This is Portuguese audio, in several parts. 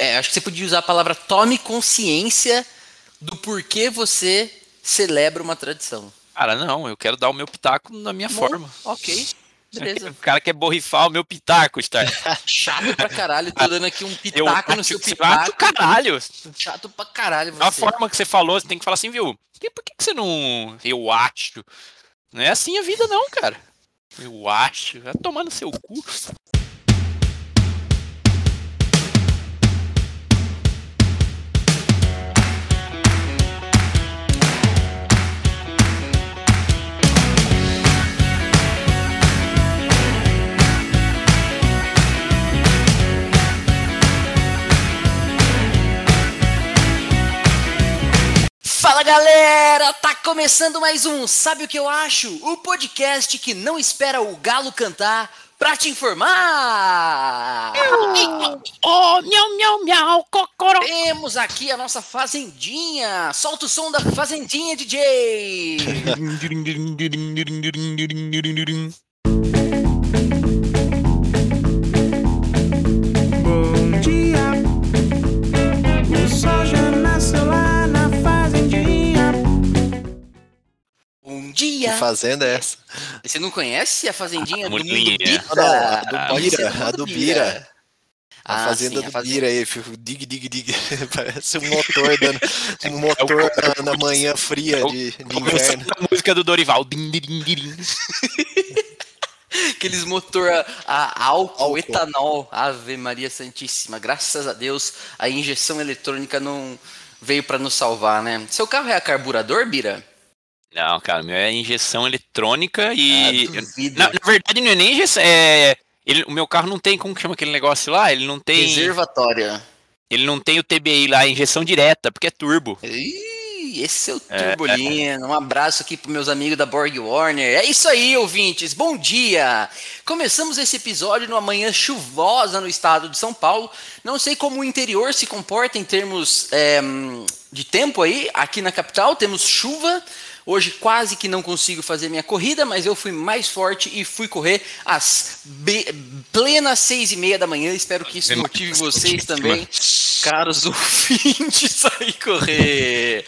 é, acho que você podia usar a palavra tome consciência do porquê você celebra uma tradição. Cara, não, eu quero dar o meu pitaco na minha Bom, forma. Ok. Beleza. O cara quer borrifar o meu pitaco, Star. Chato pra caralho, tô dando aqui um pitaco eu, no seu pitaco. Chato caralho. Chato pra caralho. Você. A forma que você falou, você tem que falar assim, viu? Por que, que você não. Eu acho. Não é assim a vida, não, cara. Eu acho. Vai tomar no seu cu. Fala galera, tá começando mais um Sabe o que eu acho? O podcast que não espera o galo cantar pra te informar. Oh, miau, miau, miau, cocoró. Temos aqui a nossa fazendinha. Solta o som da fazendinha, DJ. dia. Que fazenda é essa? Você não conhece a fazendinha a do, do Bira? Não, a do Bira, a do Bira. A Ah, fazenda sim, a do fazenda- Bira aí, fica dig, dig, dig. Parece um motor dando, um motor na, na manhã fria de, de inverno. a música do Dorival. Din, din, din, din. Aqueles motor a, a álcool, Álcool. etanol. Ave Maria Santíssima. Graças a Deus, a injeção eletrônica não veio para nos salvar, né? Seu carro é a carburador, Bira? Não, cara, meu é injeção eletrônica e. Ah, na, na verdade, não é nem injeção. É, ele, o meu carro não tem, como que chama aquele negócio lá? Ele não tem. Reservatória. Ele não tem o TBI lá, injeção direta, porque é turbo. Ih, esse é o É, Turbolina. Um abraço aqui para meus amigos da Borg Warner. É isso aí, ouvintes. Bom dia. Começamos esse episódio numa manhã chuvosa no estado de São Paulo. Não sei como o interior se comporta em termos é, de tempo aí. Aqui na capital temos chuva. Hoje quase que não consigo fazer minha corrida, mas eu fui mais forte e fui correr às plenas seis e meia da manhã. Espero que isso motive vocês também, caros ouvintes, a ir correr.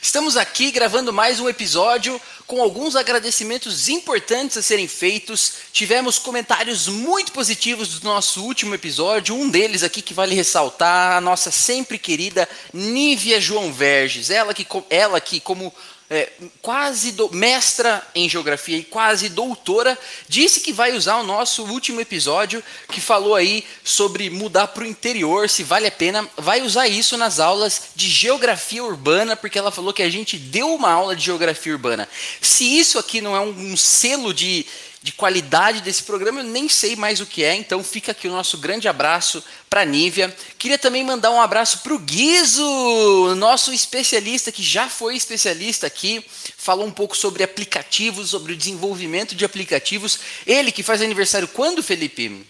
Estamos aqui gravando mais um episódio com alguns agradecimentos importantes a serem feitos. Tivemos comentários muito positivos do nosso último episódio. Um deles aqui que vale ressaltar, a nossa sempre querida Nívia João Verges. Ela que, ela que como é, quase do- mestra em geografia e quase doutora, disse que vai usar o nosso último episódio que falou aí sobre mudar para o interior, se vale a pena, vai usar isso nas aulas de geografia urbana, porque ela falou que a gente deu uma aula de geografia urbana. Se isso aqui não é um, um selo de de qualidade desse programa, eu nem sei mais o que é, então fica aqui o nosso grande abraço para Nívia. Queria também mandar um abraço para o Guizo, nosso especialista que já foi especialista aqui, falou um pouco sobre aplicativos, sobre o desenvolvimento de aplicativos. Ele que faz aniversário quando, Felipe?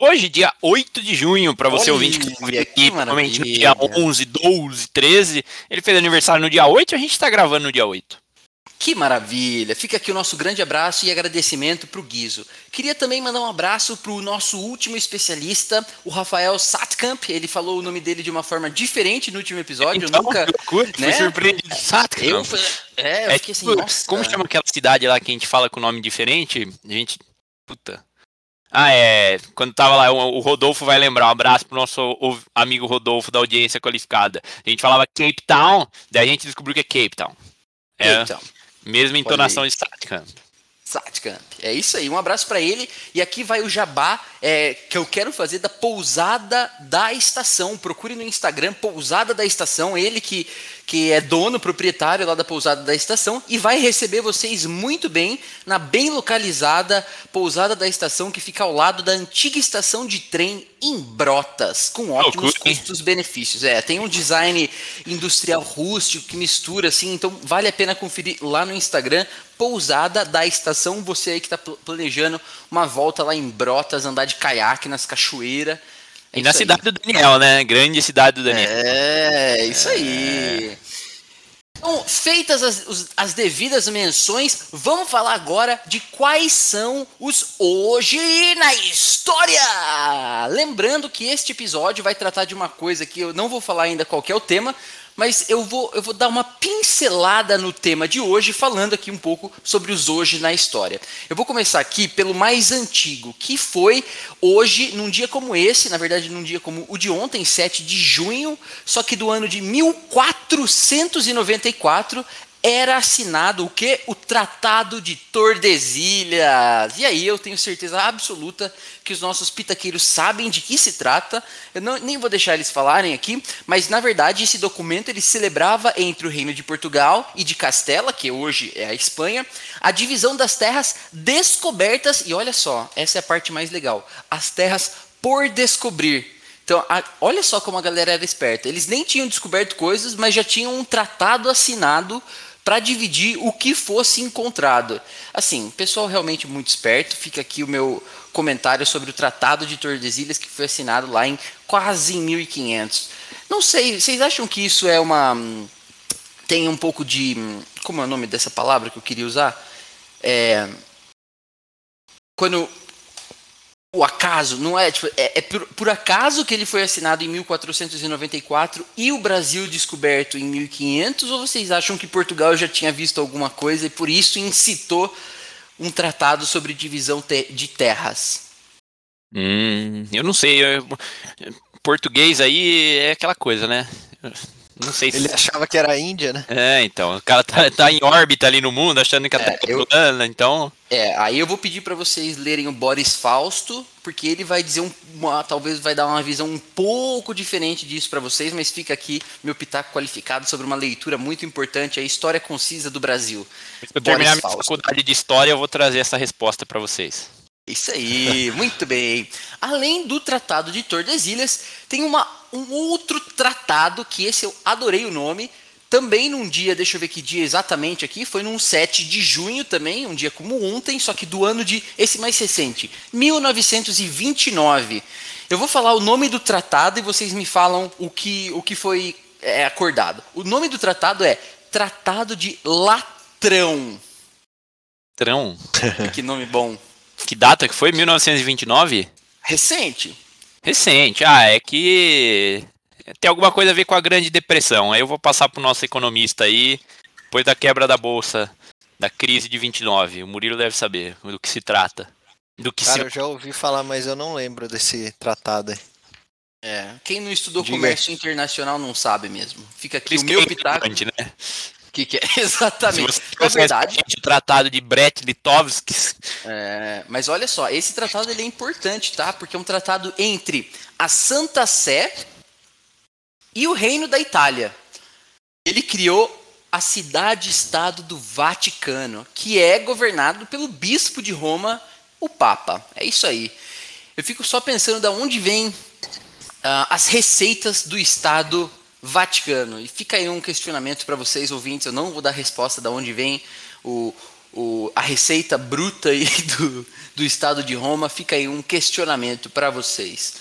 Hoje, dia 8 de junho, para você Olha, ouvinte que tá que aqui, provavelmente no dia maravilha. 11, 12, 13. Ele fez aniversário no dia 8 a gente tá gravando no dia 8. Que maravilha! Fica aqui o nosso grande abraço e agradecimento para o Guizo. Queria também mandar um abraço para o nosso último especialista, o Rafael Satkamp. Ele falou o nome dele de uma forma diferente no último episódio. eu Então, nunca. que loucura, né? Fui surpreendido. Saca, Eu, não. é, eu É fiquei assim, tipo, nossa. Como chama aquela cidade lá que a gente fala com nome diferente? A gente. Puta. Ah, é. Quando tava lá, o, Rodolfo vai lembrar. Um abraço pro nosso o- amigo Rodolfo da audiência qualificada. A gente falava Cape Town, daí a gente descobriu que é Cape Town. É, Então, mesma entonação estática. Satkamp. É isso aí, um abraço para ele. E aqui vai o jabá é, que eu quero fazer da Pousada da Estação. Procure no Instagram Pousada da Estação, ele que, que é dono, proprietário lá da Pousada da Estação e vai receber vocês muito bem na bem localizada Pousada da Estação que fica ao lado da antiga estação de trem em Brotas, com ótimos hein? custos-benefícios. É, tem um design industrial rústico que mistura assim, então vale a pena conferir lá no Instagram Pousada da Estação, você aí que está planejando uma volta lá em Brotas, andar de caiaque nas cachoeiras. É E na isso aí. cidade do Daniel, né? Grande cidade do Daniel. É, isso aí. Bom, feitas as, as, devidas menções, vamos falar agora de quais são os hoje na história. Lembrando que este episódio vai tratar de uma coisa que eu não vou falar ainda qual é o tema, mas eu vou, eu vou dar uma pincelada no tema de hoje, falando aqui um pouco sobre os hoje na história. Eu vou começar aqui pelo mais antigo, que foi hoje, num dia como esse, na verdade, num dia como o de ontem, 7 de junho, só que do ano de 1494, era assinado o que? O Tratado de Tordesilhas. E aí eu tenho certeza absoluta que os nossos pitaqueiros sabem de que se trata. Eu não, nem vou deixar eles falarem aqui, mas na verdade esse documento ele celebrava entre o Reino de Portugal e de Castela, que hoje é a Espanha, a divisão das terras descobertas. E olha só, essa é a parte mais legal: as terras por descobrir. Então, a, olha só como a galera era esperta. Eles nem tinham descoberto coisas, mas já tinham um tratado assinado para dividir o que fosse encontrado. Assim, pessoal realmente muito esperto. Fica aqui o meu comentário sobre o Tratado de Tordesilhas que foi assinado lá em quase em 1500. Não sei, vocês acham que isso é uma tem um pouco de como é o nome dessa palavra que eu queria usar? É, quando o acaso, não é? Tipo, é, é por, por, acaso que ele foi assinado em 1494 e o Brasil descoberto em 1500? Ou vocês acham que Portugal já tinha visto alguma coisa e por isso incitou um tratado sobre divisão te de terras? Hum, eu não sei. Eu, português aí é aquela coisa, né? Não sei se... Ele achava que era a Índia, né? É, então. O cara tá, tá em órbita ali no mundo, achando que a é, Terra é eu... plana, então. É, aí eu vou pedir para vocês lerem o Boris Fausto, porque ele vai dizer um, uma, talvez vai dar uma visão um pouco diferente disso para vocês, mas fica aqui meu pitaco qualificado sobre uma leitura muito importante, a história concisa do Brasil. Se eu terminar minha faculdade de história, eu vou trazer essa resposta para vocês. Isso aí, muito bem. Além do Tratado de Tordesilhas, tem uma, um outro tratado que esse eu adorei o nome. Também num dia, deixa eu ver que dia exatamente aqui, foi num 7 de junho também, um dia como ontem, só que do ano de esse mais recente, 1929. Eu vou falar o nome do tratado e vocês me falam o que, o que foi é, acordado. O nome do tratado é Tratado de Latrão. Trão? que nome bom. Que data que foi? 1929? Recente. Recente. Ah, é que tem alguma coisa a ver com a Grande Depressão. Aí eu vou passar para o nosso economista aí, depois da quebra da bolsa, da crise de 29. O Murilo deve saber do que se trata. Do que Cara, se... eu já ouvi falar, mas eu não lembro desse tratado aí. É, quem não estudou Diga. comércio internacional não sabe mesmo. Fica aqui o meu é pitaco. Né? Que, que é exatamente. Se você, é verdade. O tratado de Brett-Litovsk. É, mas olha só, esse tratado ele é importante, tá? Porque é um tratado entre a Santa Sé e o Reino da Itália. Ele criou a cidade-estado do Vaticano, que é governado pelo bispo de Roma, o Papa. É isso aí. Eu fico só pensando de onde vêm uh, as receitas do Estado Vaticano. E fica aí um questionamento para vocês, ouvintes. Eu não vou dar resposta de onde vem o, o, a receita bruta aí do, do Estado de Roma. Fica aí um questionamento para vocês.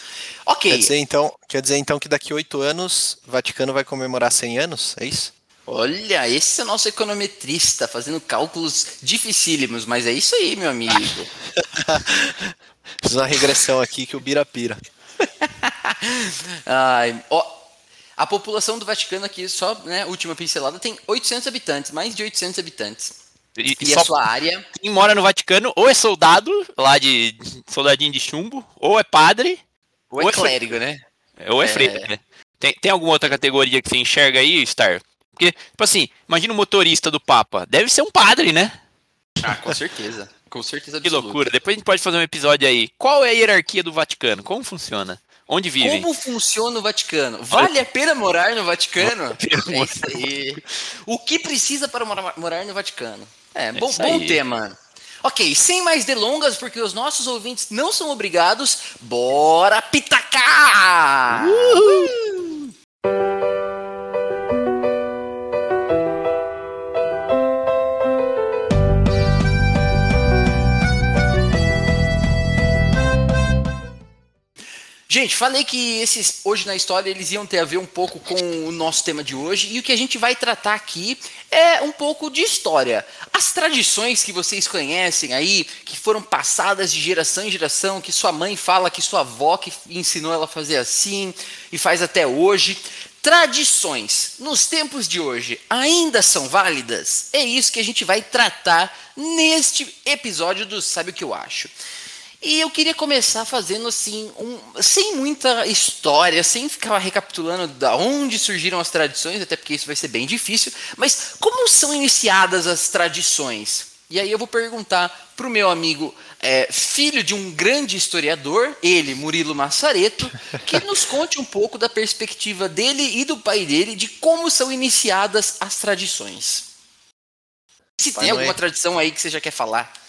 Ok. Quer dizer, então, quer dizer então que daqui a oito anos o Vaticano vai comemorar 100 anos? É isso? Olha, esse é o nosso econometrista fazendo cálculos dificílimos, mas é isso aí, meu amigo. Fiz uma regressão aqui que o Bira pira. Ai, ó, a população do Vaticano aqui, só, né, última pincelada, tem 800 habitantes, mais de 800 habitantes. E, e a sua área. Quem mora no Vaticano ou é soldado, lá de soldadinho de chumbo, ou é padre. Ou, é ou é clérigo, né? Ou é, é... freira, né? Tem, tem alguma outra categoria que você enxerga aí, Star? Porque, tipo assim, imagina o motorista do Papa. Deve ser um padre, né? Ah, com certeza. Com certeza absoluta. Que loucura. Depois a gente pode fazer um episódio aí. Qual é a hierarquia do Vaticano? Como funciona? Onde vivem? Como funciona o Vaticano? Vale a pena morar no Vaticano? É isso aí. O que precisa para morar no Vaticano? É, é bom, bom tema. Ok, sem mais delongas, porque os nossos ouvintes não são obrigados, bora pitacar! Uhul! Gente, falei que esses hoje na história eles iam ter a ver um pouco com o nosso tema de hoje e o que a gente vai tratar aqui é um pouco de história. As tradições que vocês conhecem aí, que foram passadas de geração em geração, que sua mãe fala que sua avó que ensinou ela a fazer assim e faz até hoje. Tradições nos tempos de hoje ainda são válidas? É isso que a gente vai tratar neste episódio do Sabe o que eu acho. E eu queria começar fazendo assim, um, sem muita história, sem ficar recapitulando da onde surgiram as tradições, até porque isso vai ser bem difícil, mas como são iniciadas as tradições? E aí eu vou perguntar para o meu amigo, é, filho de um grande historiador, ele, Murilo Massareto, que nos conte um pouco da perspectiva dele e do pai dele de como são iniciadas as tradições. Se tem alguma é... tradição aí que você já quer falar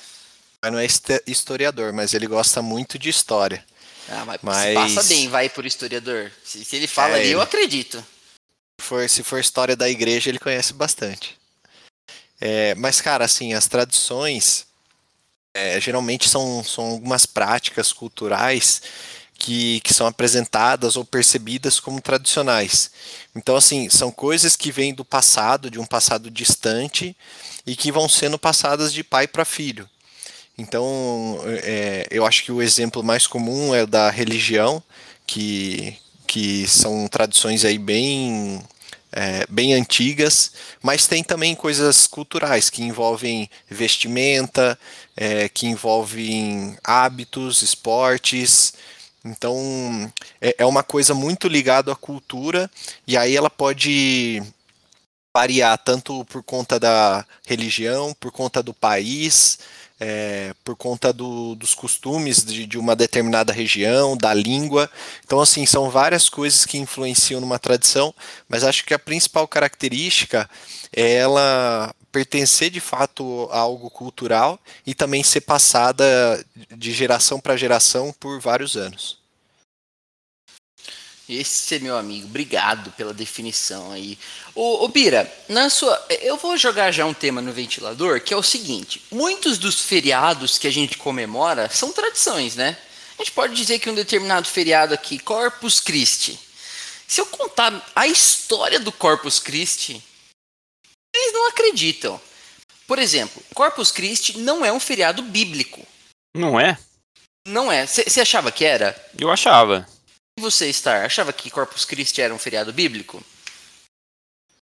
mas não é historiador, mas ele gosta muito de história. Ah, mas, mas... passa bem, vai por historiador. Se, se ele fala é, ali, eu acredito. Se for, se for história da igreja, ele conhece bastante. É, mas, cara, assim, as tradições é, geralmente são, são algumas práticas culturais que, que são apresentadas ou percebidas como tradicionais. Então, assim, são coisas que vêm do passado, de um passado distante, e que vão sendo passadas de pai para filho. Então, é, eu acho que o exemplo mais comum é da religião, que, que são tradições aí bem, é, bem antigas, mas tem também coisas culturais que envolvem vestimenta, é, que envolvem hábitos, esportes. Então, é, é uma coisa muito ligada à cultura, e aí ela pode variar tanto por conta da religião, por conta do país, é, por conta do, dos costumes de, de, uma determinada região, da língua. Então, assim, são várias coisas que influenciam numa tradição, mas acho que a principal característica é ela pertencer de fato a algo cultural e também ser passada de geração para geração por vários anos. Esse é meu amigo, obrigado pela definição aí. Ô, ô, Bira, na sua, eu vou jogar já um tema no ventilador que é o seguinte: muitos dos feriados que a gente comemora são tradições, né? A gente pode dizer que um determinado feriado aqui, Corpus Christi. Se eu contar a história do Corpus Christi, eles não acreditam. Por exemplo, Corpus Christi não é um feriado bíblico. Não é? Não é. Você achava que era? Eu achava. Você, Star, achava que Corpus Christi era um feriado bíblico?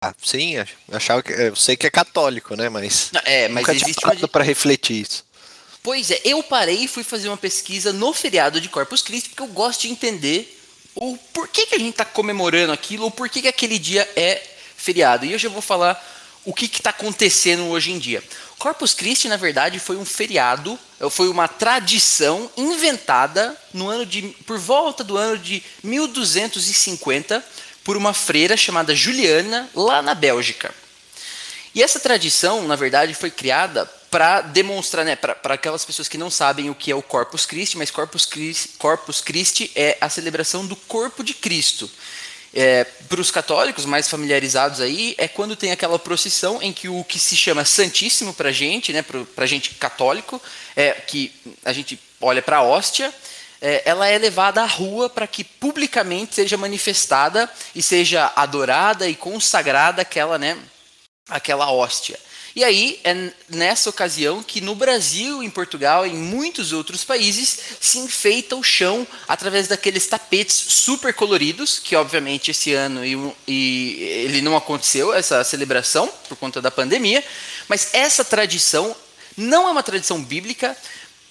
Ah, sim, achava que, eu sei que é católico, né, mas é, mas nunca existe uma... para refletir isso. Pois é, eu parei e fui fazer uma pesquisa no feriado de Corpus Christi porque eu gosto de entender o porquê que a gente está comemorando aquilo ou por que aquele dia é feriado. E eu já vou falar o que está acontecendo hoje em dia. Corpus Christi, na verdade, foi um feriado, foi uma tradição inventada no ano de, por volta do ano de 1250 por uma freira chamada Juliana, lá na Bélgica. E essa tradição, na verdade, foi criada para demonstrar, né, para aquelas pessoas que não sabem o que é o Corpus Christi, mas Corpus Christi, Corpus Christi é a celebração do corpo de Cristo. É, para os católicos mais familiarizados aí, é quando tem aquela procissão em que o que se chama Santíssimo para a gente, né, para a gente católico, é que a gente olha para a hóstia, é, ela é levada à rua para que publicamente seja manifestada e seja adorada e consagrada aquela, né, aquela hóstia. E aí é nessa ocasião que no Brasil, em Portugal e em muitos outros países se enfeita o chão através daqueles tapetes super coloridos, que obviamente esse ano e, e ele não aconteceu, essa celebração, por conta da pandemia, mas essa tradição não é uma tradição bíblica,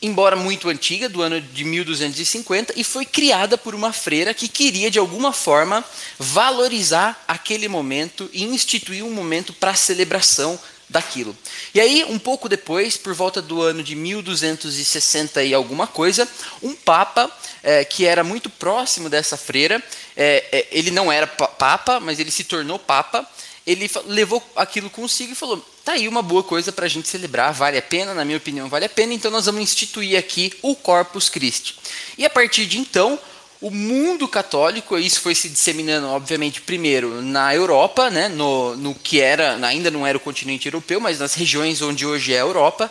embora muito antiga, do ano de 1250, e foi criada por uma freira que queria, de alguma forma, valorizar aquele momento e instituir um momento para celebração daquilo. E aí, um pouco depois, por volta do ano de 1260 e alguma coisa, um papa é, que era muito próximo dessa freira, é, é, ele não era papa, mas ele se tornou papa, ele levou aquilo consigo e falou: tá aí uma boa coisa para a gente celebrar, vale a pena, na minha opinião, vale a pena, então nós vamos instituir aqui o Corpus Christi. E a partir de então, o mundo católico, isso foi se disseminando, obviamente, primeiro na Europa, né, no, no que era, ainda não era o continente europeu, mas nas regiões onde hoje é a Europa,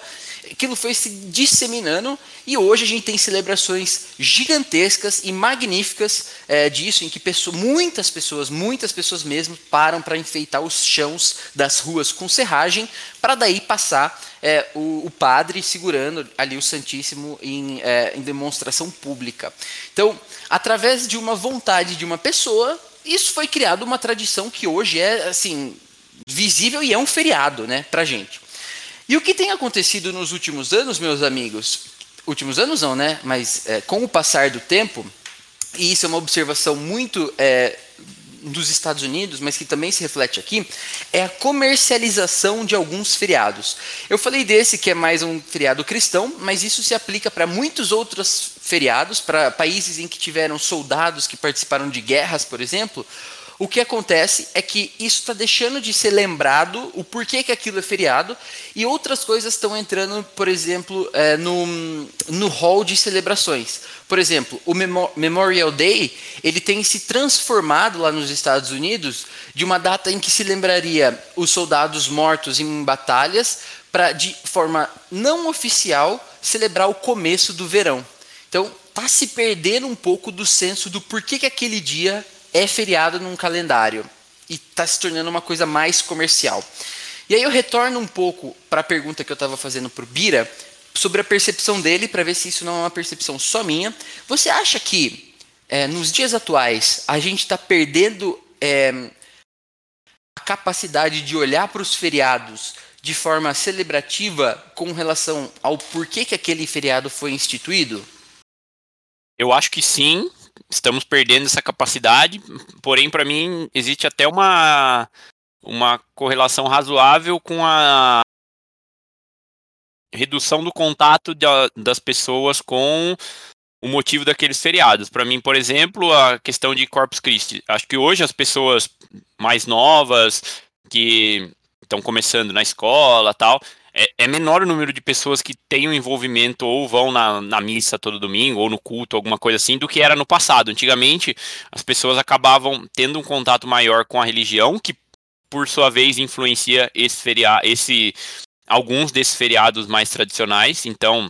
aquilo foi se disseminando e hoje a gente tem celebrações gigantescas e magníficas é, disso, em que muitas pessoas, muitas pessoas mesmo, param para enfeitar os chãos das ruas com serragem, para daí passar é, o, o, padre segurando ali o Santíssimo em, é, em demonstração pública. Então, através de uma vontade de uma pessoa, isso foi criado uma tradição que hoje é assim visível e é um feriado, né, para gente. E o que tem acontecido nos últimos anos, meus amigos? Últimos anos não, né? Mas é, com o passar do tempo, e isso é uma observação muito é, dos Estados Unidos, mas que também se reflete aqui, é a comercialização de alguns feriados. Eu falei desse que é mais um feriado cristão, mas isso se aplica para muitos outros feriados, para países em que tiveram soldados que participaram de guerras, por exemplo, o que acontece é que isso está deixando de ser lembrado, o porquê que aquilo é feriado, e outras coisas estão entrando, por exemplo, é, no, no hall de celebrações. Por exemplo, o Memorial Day ele tem se transformado lá nos Estados Unidos de uma data em que se lembraria os soldados mortos em batalhas para, de forma não oficial, celebrar o começo do verão. Então, está se perdendo um pouco do senso do porquê que aquele dia é feriado num calendário e está se tornando uma coisa mais comercial. E aí eu retorno um pouco para a pergunta que eu estava fazendo para o Bira sobre a percepção dele, para ver se isso não é uma percepção só minha. Você acha que é, nos dias atuais a gente está perdendo é, a capacidade de olhar para os feriados de forma celebrativa com relação ao porquê que aquele feriado foi instituído? Eu acho que sim, estamos perdendo essa capacidade, porém, para mim, existe até uma, uma correlação razoável com a redução do contato de, das pessoas com o motivo daqueles feriados. Para mim, por exemplo, a questão de Corpus Christi. Acho que hoje as pessoas mais novas, que estão começando na escola tal, é, é, menor o número de pessoas que têm um envolvimento ou vão na, na missa todo domingo ou no culto, alguma coisa assim, do que era no passado. Antigamente, as pessoas acabavam tendo um contato maior com a religião, que por sua vez influencia esse feriado, esse alguns desses feriados mais tradicionais. Então,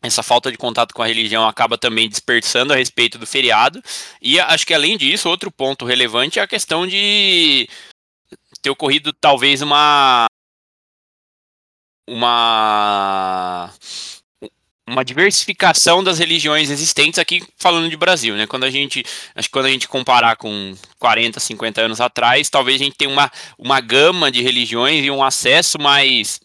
essa falta de contato com a religião acaba também dispersando a respeito do feriado. E acho que além disso, outro ponto relevante é a questão de ter ocorrido talvez uma uma uma diversificação das religiões existentes aqui falando de Brasil, né? Quando a gente, acho que quando a gente comparar com 40, 50 anos atrás, talvez a gente tenha uma, uma gama de religiões e um acesso mais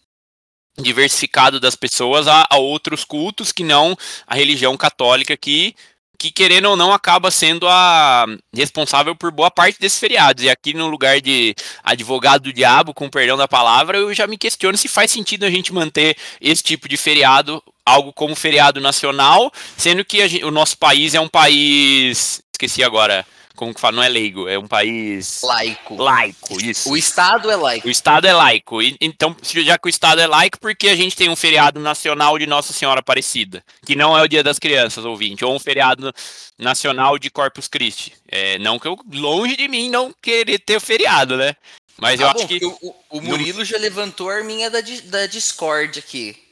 diversificado das pessoas a, a outros cultos que não a religião católica que que querendo ou não acaba sendo a responsável por boa parte desses feriados. E aqui no lugar de advogado do diabo, com perdão da palavra, eu já me questiono se faz sentido a gente manter esse tipo de feriado, algo como feriado nacional, sendo que gente, o nosso país é um país, esqueci agora, como que fala, não é leigo, é um país laico. Laico, isso. O Estado é laico. O Estado é laico. E, então, já que o Estado é laico, por que a gente tem um feriado nacional de Nossa Senhora Aparecida? Que não é o Dia das Crianças, ouvinte, ou um feriado nacional de Corpus Christi. É, não que eu, longe de mim, não querer ter o feriado, né? Mas ah, eu bom, acho que. O, o Murilo no... já levantou a arminha da, da Discord aqui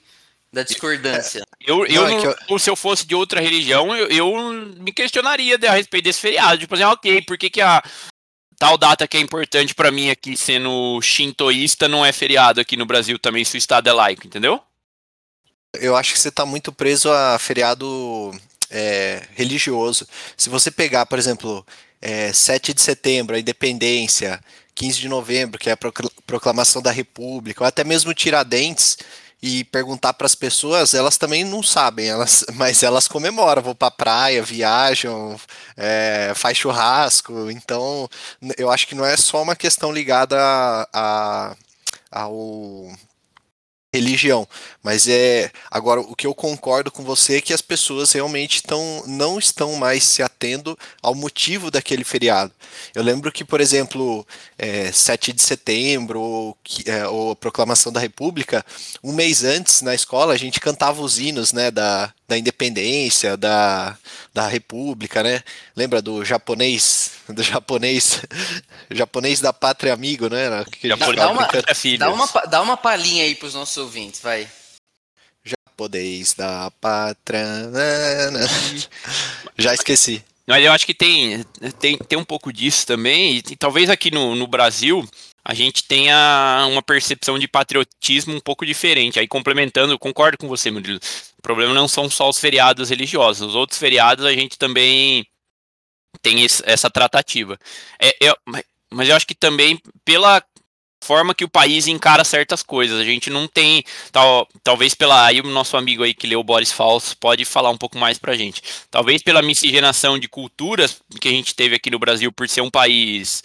da discordância. Eu, eu, não, é eu, se eu fosse de outra religião, eu, eu me questionaria a respeito desse feriado. Tipo assim, ok, por que, que a tal data que é importante para mim aqui, sendo shintoísta, não é feriado aqui no Brasil também, se o Estado é laico, entendeu? Eu acho que você está muito preso a feriado é, religioso. Se você pegar, por exemplo, é, 7 de setembro, a independência, 15 de novembro, que é a proclamação da República, ou até mesmo Tiradentes, e perguntar para as pessoas, elas também não sabem, elas, mas elas comemoram, vão para a praia, viajam, é, faz churrasco. Então, eu acho que não é só uma questão ligada a, a ao religião. Mas é agora o que eu concordo com você é que as pessoas realmente estão não estão mais se atendo ao motivo daquele feriado. Eu lembro que, por exemplo, é, 7 de setembro ou, é, ou a proclamação da República, um mês antes na escola a gente cantava os hinos, né, da, da independência, da, da República, né? Lembra do japonês, do japonês, japonês da pátria amigo, né? Que dá, dá, uma, dá, uma, dá uma palhinha aí para os nossos ouvintes, vai. podeis da patrana. Já esqueci. Mas eu acho que tem, tem, tem um pouco disso também, e, e talvez aqui no, no Brasil a gente tenha uma percepção de patriotismo um pouco diferente. Aí complementando, concordo com você, Murilo. O problema não são só os feriados religiosos, os outros feriados a gente também tem essa tratativa. É, eu, mas eu acho que também pela forma que o país encara certas coisas. A gente não tem, tal, talvez pela aí o nosso amigo aí que leu Boris Falso pode falar um pouco mais pra gente. Talvez pela miscigenação de culturas que a gente teve aqui no Brasil por ser um país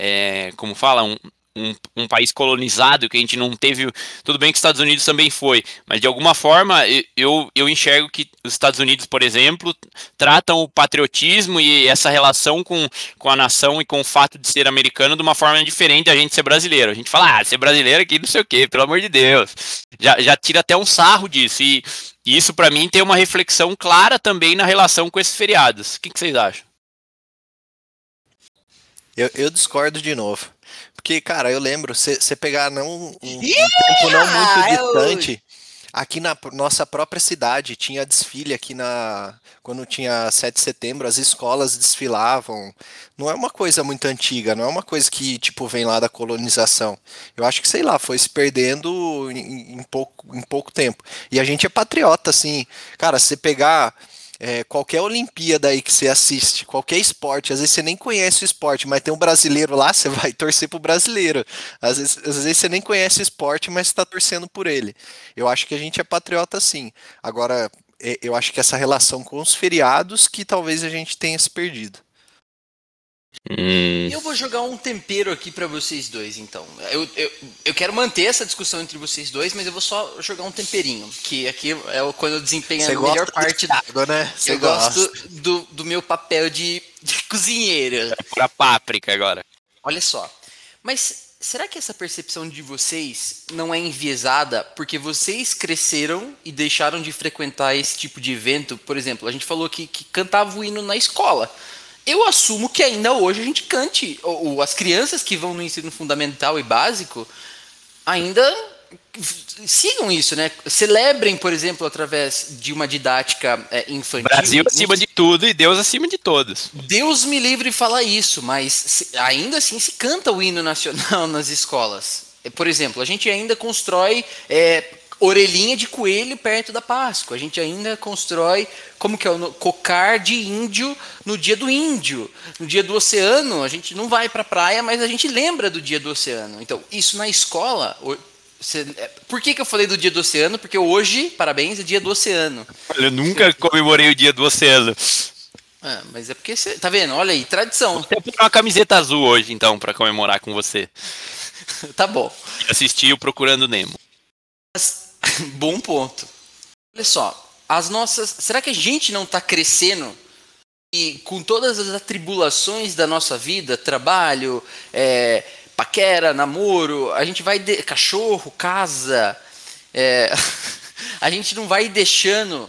é, como fala, um, um, um, país colonizado que a gente não teve. Tudo bem que os Estados Unidos também foi, mas de alguma forma eu, eu enxergo que os Estados Unidos, por exemplo, tratam o patriotismo e essa relação com, com a nação e com o fato de ser americano de uma forma diferente da gente ser brasileiro. A gente fala, ah, ser brasileiro aqui não sei o quê, pelo amor de Deus. Já, já tira até um sarro disso. E, e isso, para mim, tem uma reflexão clara também na relação com esses feriados. O que, que vocês acham? Eu, eu discordo de novo. Porque, cara, eu lembro, você pegar não, um, um tempo não muito distante, aqui na nossa própria cidade, tinha desfile aqui na. Quando tinha 7 de setembro, as escolas desfilavam. Não é uma coisa muito antiga, não é uma coisa que, tipo, vem lá da colonização. Eu acho que, sei lá, foi se perdendo em, em pouco, em pouco tempo. E a gente é patriota, assim. Cara, se você pegar é, qualquer Olimpíada aí que você assiste, qualquer esporte, às vezes você nem conhece o esporte, mas tem um brasileiro lá, você vai torcer pro brasileiro. Às vezes, às vezes você nem conhece o esporte, mas está torcendo por ele. Eu acho que a gente é patriota sim. Agora, é, eu acho que essa relação com os feriados que talvez a gente tenha se perdido. Hum. Eu vou jogar um tempero aqui para vocês dois, então. Eu, eu, eu quero manter essa discussão entre vocês dois, mas eu vou só jogar um temperinho. Que aqui é quando eu desempenho Cê a melhor parte. Água, né? eu gosta. gosto do, do meu papel de, de cozinheiro. É pra páprica agora. Olha só. Mas será que essa percepção de vocês não é enviesada porque vocês cresceram e deixaram de frequentar esse tipo de evento? Por exemplo, a gente falou que, que cantava o hino na escola eu assumo que ainda hoje a gente cante, ou, as crianças que vão no ensino fundamental e básico ainda sigam isso, né? Celebrem, por exemplo, através de uma didática é, infantil. Brasil acima de tudo e Deus acima de todos. Deus me livre de falar isso, mas se, ainda assim se canta o hino nacional nas escolas. Por exemplo, a gente ainda constrói é, orelhinha de coelho perto da Páscoa. A gente ainda constrói como que é o cocar de índio no dia do índio, no dia do oceano. A gente não vai para a praia, mas a gente lembra do dia do oceano. Então, isso na escola. É, por que, que eu falei do dia do oceano? Porque hoje, parabéns, é dia do oceano. Eu nunca comemorei o dia do oceano. Ah, mas é porque você. Tá vendo? Olha aí, tradição. Vou até uma camiseta azul hoje, então, para comemorar com você. tá bom. Assistir o Procurando Nemo. Bom ponto. Olha só, as nossas. Será que a gente não está crescendo e com todas as atribulações da nossa vida, trabalho, é, paquera, namoro, a gente vai de... cachorro, casa, é... a gente não vai deixando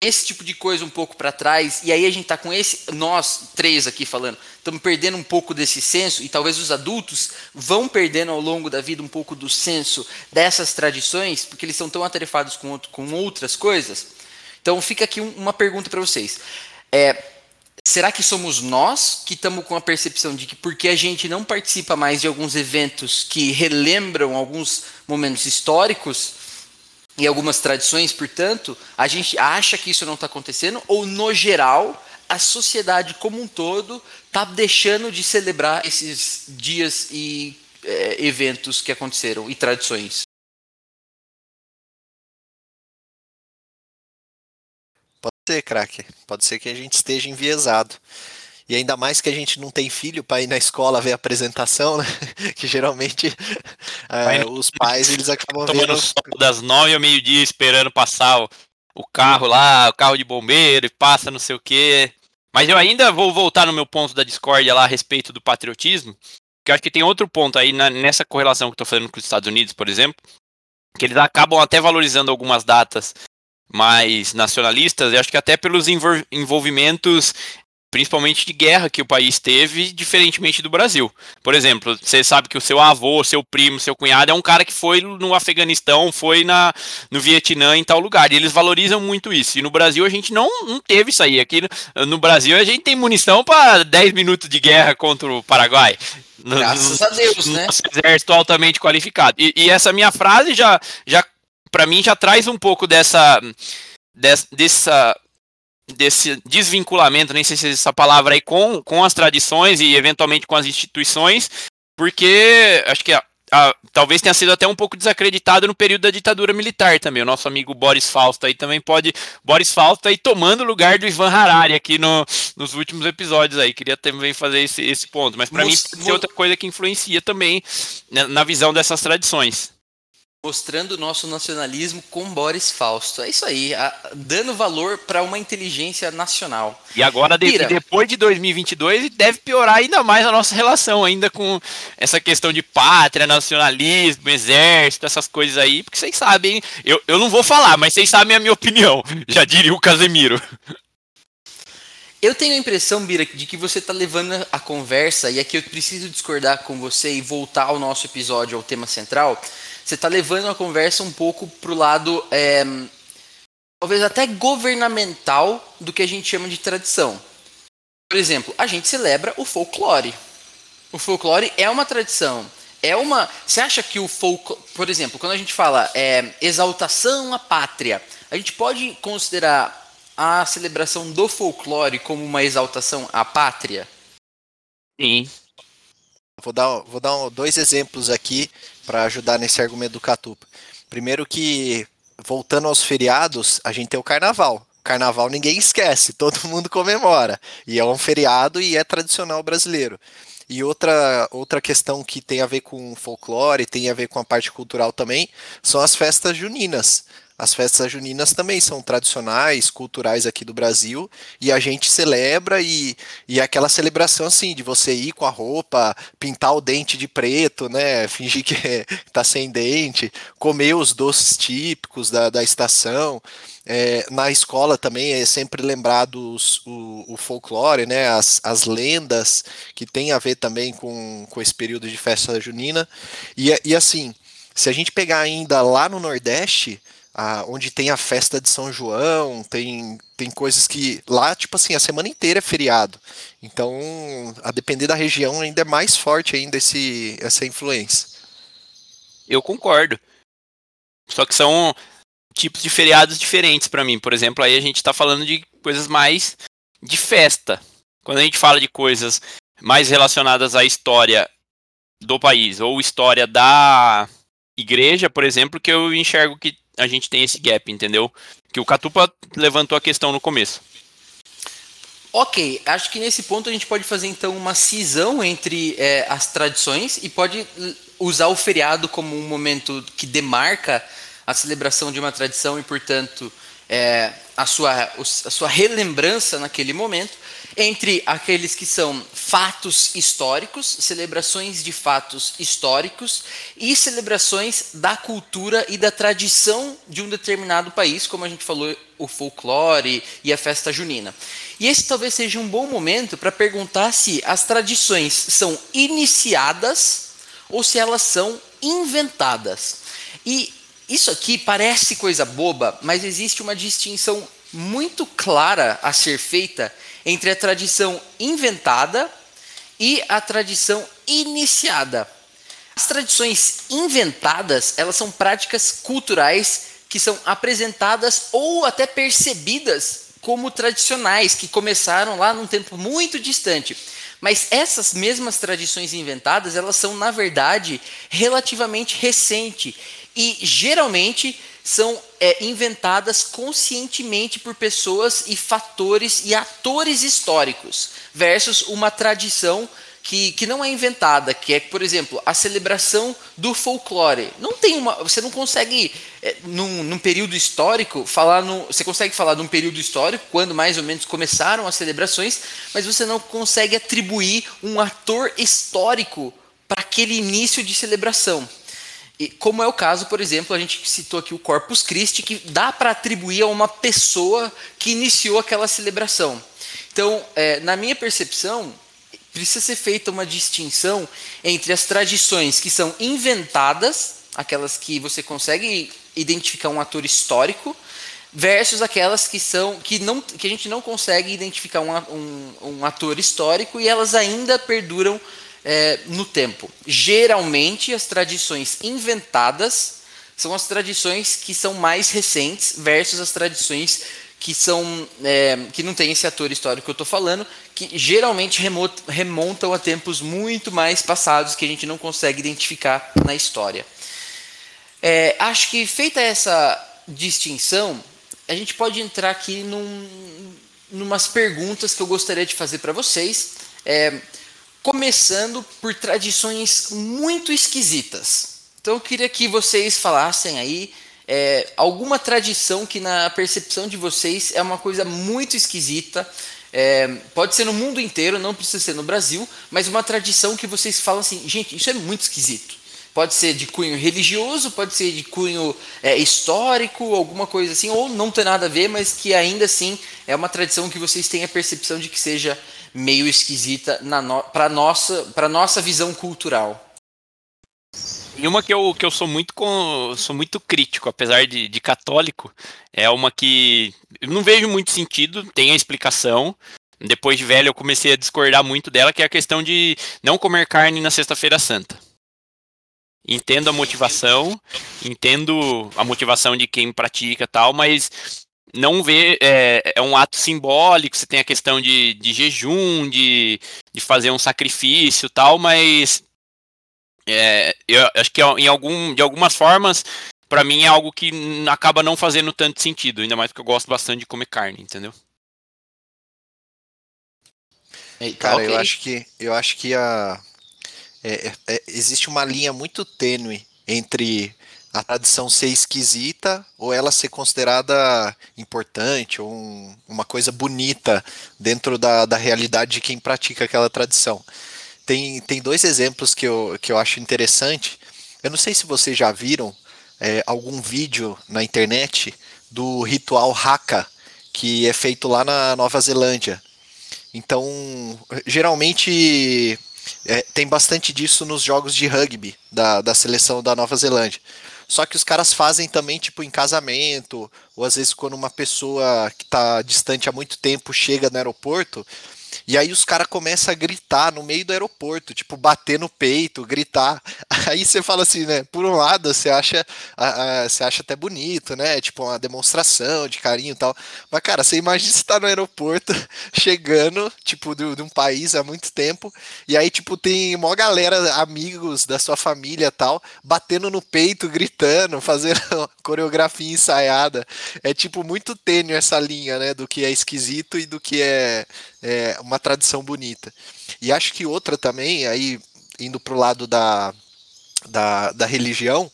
esse tipo de coisa um pouco para trás, e aí a gente está com esse, nós três aqui falando, estamos perdendo um pouco desse senso, e talvez os adultos vão perdendo ao longo da vida um pouco do senso dessas tradições, porque eles são tão atarefados com, outro, com outras coisas. Então fica aqui um, uma pergunta para vocês. É, será que somos nós que estamos com a percepção de que porque a gente não participa mais de alguns eventos que relembram alguns momentos históricos, e algumas tradições, portanto, a gente acha que isso não está acontecendo, ou no geral, a sociedade como um todo está deixando de celebrar esses dias e é, eventos que aconteceram e tradições. Pode ser, craque. Pode ser que a gente esteja enviesado. E ainda mais que a gente não tem filho para ir na escola ver a apresentação, né? Que geralmente é, os pais eles acabam tomando vendo... sol das nove ao meio-dia esperando passar o, o carro lá, o carro de bombeiro, e passa não sei o quê. Mas eu ainda vou voltar no meu ponto da discórdia lá a respeito do patriotismo, que eu acho que tem outro ponto aí na, nessa correlação que eu tô fazendo com os Estados Unidos, por exemplo, que eles acabam até valorizando algumas datas mais nacionalistas, eu acho que até pelos envolvimentos principalmente de guerra que o país teve, diferentemente do Brasil. Por exemplo, você sabe que o seu avô, seu primo, seu cunhado é um cara que foi no Afeganistão, foi na, no Vietnã, em tal lugar. E eles valorizam muito isso. E no Brasil a gente não, não teve isso aí. Aqui no, no Brasil a gente tem munição para 10 minutos de guerra contra o Paraguai. Graças a Deus, né? Nosso exército altamente qualificado. E, e essa minha frase já, já para mim, já traz um pouco dessa, dessa, dessa desse desvinculamento, nem sei se é essa palavra aí, com, com as tradições e eventualmente com as instituições, porque acho que a, a, talvez tenha sido até um pouco desacreditado no período da ditadura militar também. O nosso amigo Boris Fausto aí também pode. Boris Fausto aí tomando o lugar do Ivan Harari aqui no, nos últimos episódios aí. Queria também fazer esse, esse ponto. Mas para mim ser outra coisa que influencia também né, na visão dessas tradições. Mostrando o nosso nacionalismo com Boris Fausto. É isso aí, a, dando valor para uma inteligência nacional. E agora, de, depois de 2022, deve piorar ainda mais a nossa relação, ainda com essa questão de pátria, nacionalismo, exército, essas coisas aí, porque vocês sabem, eu, eu não vou falar, mas vocês sabem a minha opinião, já diria o Casemiro. Eu tenho a impressão, Bira, de que você está levando a conversa, e aqui eu preciso discordar com você e voltar ao nosso episódio, ao tema central você está levando a conversa um pouco para o lado, é, talvez até governamental, do que a gente chama de tradição. Por exemplo, a gente celebra o folclore. O folclore é uma tradição. É uma. Você acha que o folclore. Por exemplo, quando a gente fala é, exaltação à pátria, a gente pode considerar a celebração do folclore como uma exaltação à pátria? Sim. Vou dar, vou dar dois exemplos aqui para ajudar nesse argumento do Catupa. Primeiro que, voltando aos feriados, a gente tem o carnaval. Carnaval ninguém esquece, todo mundo comemora. E é um feriado e é tradicional brasileiro. E outra, outra questão que tem a ver com folclore, tem a ver com a parte cultural também, são as festas juninas. As festas juninas também são tradicionais, culturais aqui do Brasil, e a gente celebra e, e é aquela celebração assim, de você ir com a roupa, pintar o dente de preto, né? Fingir que tá sem dente, comer os doces típicos da, da estação. É, na escola também é sempre lembrado os, o, o, folclore, né? As, as lendas que tem a ver também com, com esse período de festa junina. E, e assim, se a gente pegar ainda lá no Nordeste onde tem a festa de São João, tem, tem coisas que lá, tipo assim, a semana inteira é feriado. Então, a depender da região, ainda é mais forte ainda esse, essa influência. Eu concordo. Só que são tipos de feriados diferentes para mim. Por exemplo, aí a gente está falando de coisas mais de festa. Quando a gente fala de coisas mais relacionadas à história do país ou história da igreja, por exemplo, que eu enxergo que a gente tem esse gap, entendeu? Que o Catupa levantou a questão no começo. Ok, acho que nesse ponto a gente pode fazer então uma cisão entre é, as tradições e pode usar o feriado como um momento que demarca a celebração de uma tradição e, portanto, é, a, sua, a sua relembrança naquele momento, entre aqueles que são fatos históricos, celebrações de fatos históricos e celebrações da cultura e da tradição de um determinado país, como a gente falou, o folclore e a festa junina. E esse talvez seja um bom momento para perguntar se as tradições são iniciadas ou se elas são inventadas. E isso aqui parece coisa boba, mas existe uma distinção muito clara a ser feita entre a tradição inventada e a tradição iniciada. As tradições inventadas, elas são práticas culturais que são apresentadas ou até percebidas como tradicionais, que começaram lá num tempo muito distante. Mas essas mesmas tradições inventadas, elas são na verdade relativamente recente e geralmente são é, inventadas conscientemente por pessoas e fatores e atores históricos, versus uma tradição que, que não é inventada, que é, por exemplo, a celebração do folclore. Não tem uma, você não consegue, é, num, num, período histórico, falar no, você consegue falar num período histórico, quando mais ou menos começaram as celebrações, mas você não consegue atribuir um ator histórico para aquele início de celebração. E como é o caso, por exemplo, a gente citou aqui o Corpus Christi, que dá para atribuir a uma pessoa que iniciou aquela celebração. Então, é, na minha percepção, precisa ser feita uma distinção entre as tradições que são inventadas, aquelas que você consegue identificar um ator histórico, versus aquelas que são que não que a gente não consegue identificar um, um, um ator histórico e elas ainda perduram é, no tempo. Geralmente as tradições inventadas são as tradições que são mais recentes versus as tradições que são é, que não tem esse ator histórico que eu estou falando, que geralmente remontam a tempos muito mais passados que a gente não consegue identificar na história. É, acho que feita essa distinção, a gente pode entrar aqui num, numas perguntas que eu gostaria de fazer para vocês, é, começando por tradições muito esquisitas. Então eu queria que vocês falassem aí é, alguma tradição que na percepção de vocês é uma coisa muito esquisita. É, pode ser no mundo inteiro, não precisa ser no Brasil, mas uma tradição que vocês falam assim, gente, isso é muito esquisito. Pode ser de cunho religioso, pode ser de cunho é, histórico, alguma coisa assim, ou não tem nada a ver, mas que ainda assim é uma tradição que vocês têm a percepção de que seja meio esquisita no, para nossa para nossa visão cultural. E uma que eu, que eu sou muito com, sou muito crítico, apesar de, de católico, é uma que eu não vejo muito sentido, tem a explicação. Depois de velho eu comecei a discordar muito dela, que é a questão de não comer carne na Sexta-feira Santa. Entendo a motivação, entendo a motivação de quem pratica tal, mas não vê é, é, um ato simbólico, você tem a questão de, de jejum, de, de fazer um sacrifício tal, mas é, eu acho que em algum, de algumas formas, para mim é algo que acaba não fazendo tanto sentido, ainda mais porque eu gosto bastante de comer carne, entendeu? Cara, okay. eu acho que eu acho que a é, é, é, existe uma linha muito tênue entre a tradição ser esquisita ou ela ser considerada importante ou um, uma coisa bonita dentro da, da realidade de quem pratica aquela tradição. Tem, tem dois exemplos que eu, que eu acho interessante. Eu não sei se vocês já viram é, algum vídeo na internet do ritual Haka, que é feito lá na Nova Zelândia. Então, geralmente é, tem bastante disso nos jogos de rugby da, da seleção da Nova Zelândia. Só que os caras fazem também, tipo, em casamento, ou às vezes quando uma pessoa que está distante há muito tempo chega no aeroporto, e aí os caras começam a gritar no meio do aeroporto, tipo, bater no peito, gritar. Aí você fala assim, né? Por um lado, você acha, você acha até bonito, né? Tipo, uma demonstração de carinho e tal. Mas, cara, você imagina você tá no aeroporto, chegando, tipo, de, de um país há muito tempo, e aí, tipo, tem uma galera, amigos da sua família tal, batendo no peito, gritando, fazendo coreografia ensaiada. É, tipo, muito tênue essa linha, né? Do que é esquisito e do que é é, uma tradição bonita. E acho que outra também, aí indo para o lado da, da, da religião,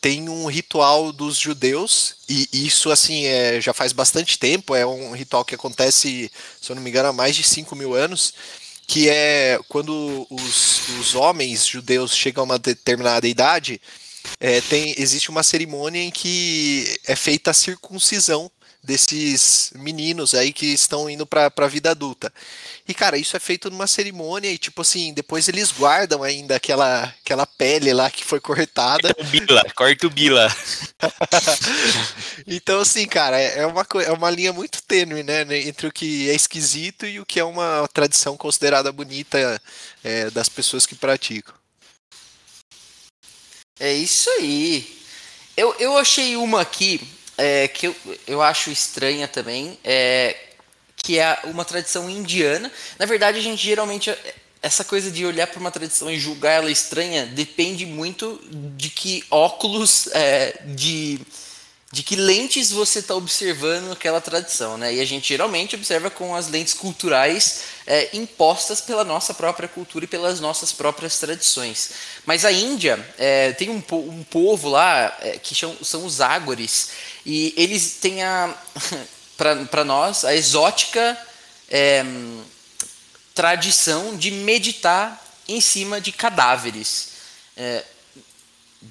tem um ritual dos judeus, e isso assim é, já faz bastante tempo, é um ritual que acontece, se eu não me engano, há mais de 5 mil anos, que é quando os, os homens judeus chegam a uma determinada idade, é, tem, existe uma cerimônia em que é feita a circuncisão desses meninos aí que estão indo para a vida adulta. E, cara, isso é feito numa cerimônia e, tipo assim, depois eles guardam ainda aquela, aquela pele lá que foi cortada. Corta o bila, corta o bila. então, assim, cara, é, é uma, é uma linha muito tênue, né, né, entre o que é esquisito e o que é uma tradição considerada bonita é, das pessoas que praticam. É isso aí. Eu, eu achei uma aqui é, que eu, eu acho estranha também, é, que é uma tradição indiana. Na verdade, a gente geralmente. Essa coisa de olhar para uma tradição e julgar ela estranha depende muito de que óculos é, de de que lentes você está observando aquela tradição, né? E a gente geralmente observa com as lentes culturais é, impostas pela nossa própria cultura e pelas nossas próprias tradições. Mas a Índia é, tem um, um, povo lá é, que são, são os Ágores e eles têm a para nós a exótica é, tradição de meditar em cima de cadáveres. É,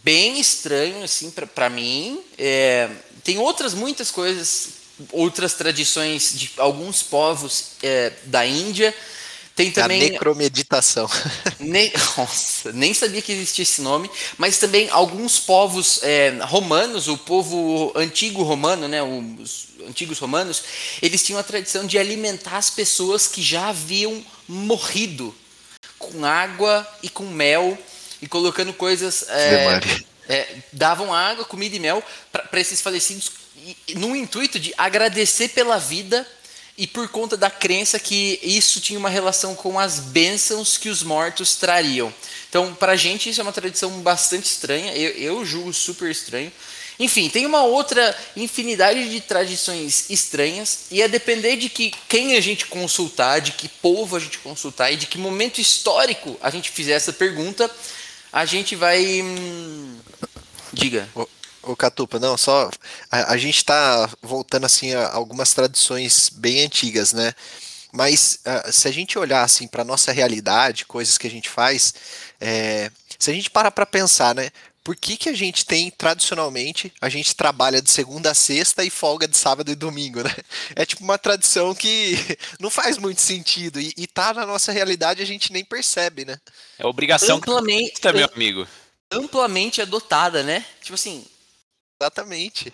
bem estranho assim para mim. É, tem outras muitas coisas outras tradições de alguns povos é, da Índia. Tem também. A necromeditação. Ne... Nossa, nem sabia que existia esse nome. Mas também alguns povos é, romanos, o povo antigo romano, né, os antigos romanos, eles tinham a tradição de alimentar as pessoas que já haviam morrido com água e com mel e colocando coisas. É, é, davam água, comida e mel para esses falecidos, no intuito de agradecer pela vida e por conta da crença que isso tinha uma relação com as bênçãos que os mortos trariam. Então, para a gente, isso é uma tradição bastante estranha, eu, eu julgo super estranho. Enfim, tem uma outra infinidade de tradições estranhas, e a depender de que quem a gente consultar, de que povo a gente consultar e de que momento histórico a gente fizer essa pergunta, a gente vai. Hum, diga. O Catupa, não, só a, a gente está voltando assim a algumas tradições bem antigas, né? Mas uh, se a gente olhar assim para nossa realidade, coisas que a gente faz, é, se a gente parar para pensar, né? Por que, que a gente tem, tradicionalmente, a gente trabalha de segunda a sexta e folga de sábado e domingo, né? É tipo uma tradição que não faz muito sentido e, e tá na nossa realidade a gente nem percebe, né? É obrigação amplamente, que meu amigo. Amplamente adotada, né? Tipo assim, Exatamente.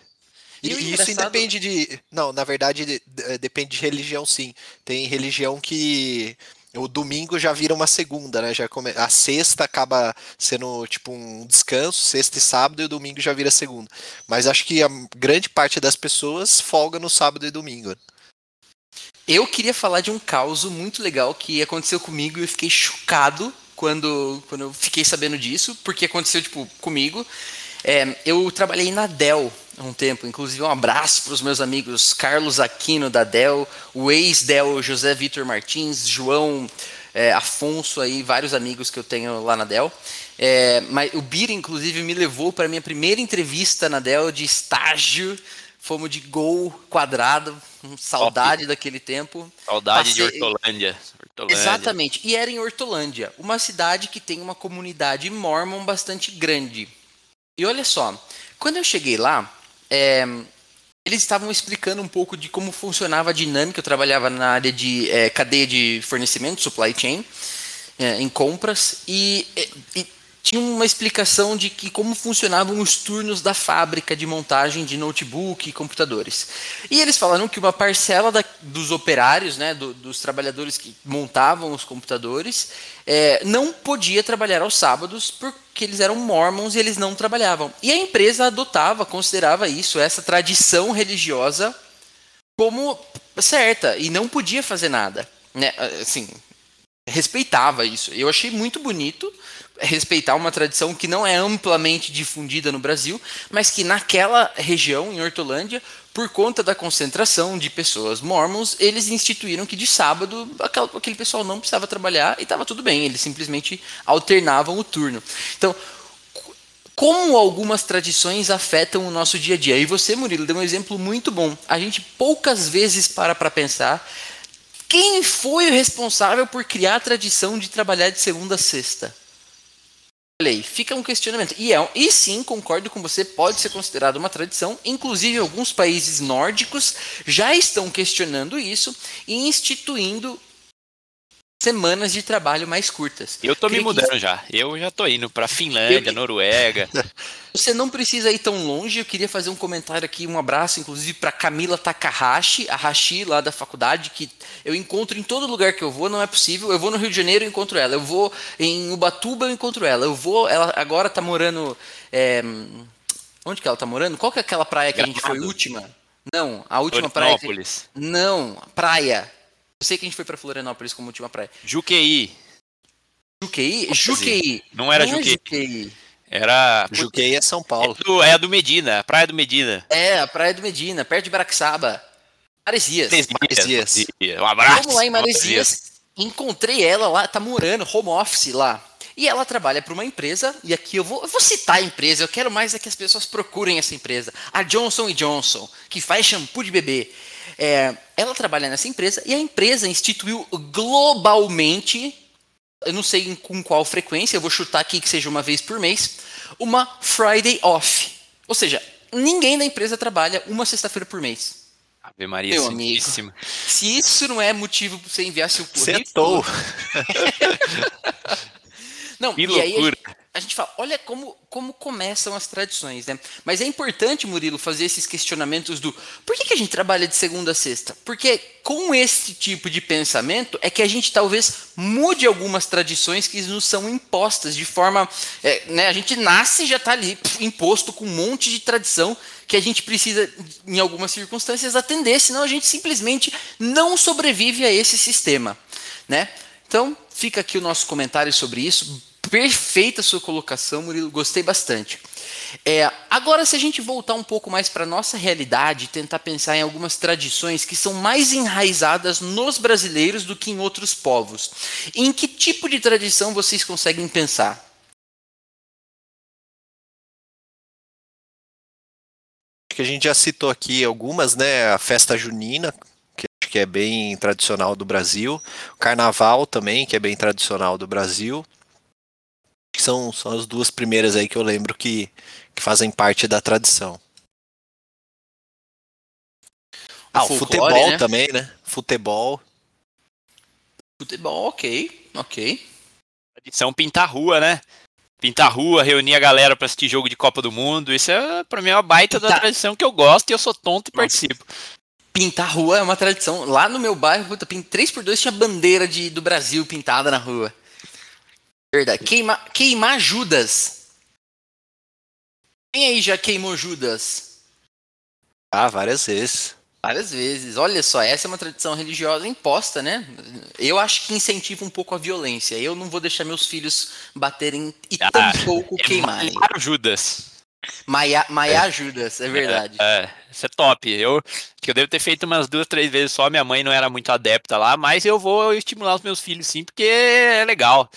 E, e isso independe de. Não, na verdade, depende de religião, sim. Tem religião que o domingo já vira uma segunda, né? Já come... A sexta acaba sendo tipo um descanso, sexta e sábado, e o domingo já vira segunda. Mas acho que a grande parte das pessoas folga no sábado e domingo. Eu queria falar de um caos muito legal que aconteceu comigo e eu fiquei chocado quando, quando eu fiquei sabendo disso, porque aconteceu tipo comigo. É, eu trabalhei na Dell um tempo, inclusive um abraço para os meus amigos Carlos Aquino da Dell, o ex-Dell José Vitor Martins, João é, Afonso, aí, vários amigos que eu tenho lá na Dell. É, mas o Bira, inclusive, me levou para a minha primeira entrevista na Dell de estágio. Fomos de gol quadrado, saudade Top. daquele tempo. Saudade Passei... de Hortolândia. Hortolândia. Exatamente, e era em Hortolândia, uma cidade que tem uma comunidade mormon bastante grande. E olha só, quando eu cheguei lá, é, eles estavam explicando um pouco de como funcionava a dinâmica. Eu trabalhava na área de é, cadeia de fornecimento, supply chain, é, em compras, e, e tinha uma explicação de que como funcionavam os turnos da fábrica de montagem de notebook e computadores. E eles falaram que uma parcela da, dos operários, né, do, dos trabalhadores que montavam os computadores, é, não podia trabalhar aos sábados porque eles eram mormons e eles não trabalhavam. E a empresa adotava, considerava isso, essa tradição religiosa, como certa e não podia fazer nada. Né? Assim, respeitava isso. Eu achei muito bonito respeitar uma tradição que não é amplamente difundida no Brasil, mas que naquela região, em Hortolândia, por conta da concentração de pessoas mormons, eles instituíram que de sábado aquele pessoal não precisava trabalhar e estava tudo bem, eles simplesmente alternavam o turno. Então, como algumas tradições afetam o nosso dia a dia. E você, Murilo, deu um exemplo muito bom. A gente poucas vezes para para pensar quem foi o responsável por criar a tradição de trabalhar de segunda a sexta lei. Fica um questionamento. E, é, e sim, concordo com você, pode ser considerado uma tradição. Inclusive, alguns países nórdicos já estão questionando isso e instituindo semanas de trabalho mais curtas. Eu tô me mudando que... já. Eu já tô indo para Finlândia, eu... Noruega. Você não precisa ir tão longe. Eu queria fazer um comentário aqui, um abraço, inclusive, para Camila Takahashi, a Hashi lá da faculdade, que eu encontro em todo lugar que eu vou. Não é possível. Eu vou no Rio de Janeiro, eu encontro ela. Eu vou em Ubatuba, eu encontro ela. Eu vou. Ela agora tá morando. É... Onde que ela tá morando? Qual que é aquela praia que Gramado. a gente foi última? Não, a última praia. Que... Não, praia. Eu sei que a gente foi para Florianópolis como última praia. Juqueí. Juqueí? Juqueí. Não era Não é Juqueí. É Juqueí. Era. Juqueí é São Paulo. É, do, é a do Medina, a Praia do Medina. É, a Praia do Medina, perto de Baraxaba. Maresias. Maresias. Um abraço. Vamos lá em Maresias. Encontrei ela lá, tá morando, home office lá. E ela trabalha para uma empresa, e aqui eu vou, eu vou citar a empresa, eu quero mais é que as pessoas procurem essa empresa. A Johnson Johnson, que faz shampoo de bebê. É, ela trabalha nessa empresa e a empresa instituiu globalmente, eu não sei com qual frequência, eu vou chutar aqui que seja uma vez por mês, uma Friday off. Ou seja, ninguém da empresa trabalha uma sexta-feira por mês. Ave Maria Meu Santíssima. Se isso não é motivo para você enviar seu currículo. Setou. Não, Que e aí a gente, fala, olha como, como começam as tradições, né? Mas é importante, Murilo, fazer esses questionamentos do por que, que a gente trabalha de segunda a sexta? Porque com esse tipo de pensamento é que a gente talvez mude algumas tradições que nos são impostas de forma. é, né, a gente nasce e já está ali imposto com um monte de tradição que a gente precisa, em algumas circunstâncias, atender, senão a gente simplesmente não sobrevive a esse sistema. Né? Então, fica aqui o nosso comentário sobre isso. Perfeita sua colocação, Murilo, gostei bastante. É, agora, se a gente voltar um pouco mais para a nossa realidade e tentar pensar em algumas tradições que são mais enraizadas nos brasileiros do que em outros povos, em que tipo de tradição vocês conseguem pensar? Que a gente já citou aqui algumas, né? A festa junina, que acho que é bem tradicional do Brasil. O carnaval também, que é bem tradicional do Brasil. Que são, são as duas primeiras aí que eu lembro que, que fazem parte da tradição. Ah, o folclore, futebol né? também, né? Futebol. Futebol, ok, ok. Tradição pintar rua, né? Pintar rua, reunir a galera pra assistir jogo de Copa do Mundo. Isso é, pra mim, é uma baita da Pintar- tradição que eu gosto e eu sou tonto e participo. Pintar rua é uma tradição. Lá no meu bairro, puta, pin- 3x2 tinha bandeira de, do Brasil pintada na rua. Verdade. Queima, queimar Judas. Quem aí já queimou Judas? Ah, várias vezes. Várias vezes. Olha só, essa é uma tradição religiosa imposta, né? Eu acho que incentiva um pouco a violência. Eu não vou deixar meus filhos baterem e Ah, tampouco É queimarem. Judas. Maia, Maia Judas, é verdade. É, isso é top. Eu, que eu devo ter feito umas duas, três vezes só. Minha mãe não era muito adepta lá, mas eu vou estimular os meus filhos sim, porque é legal.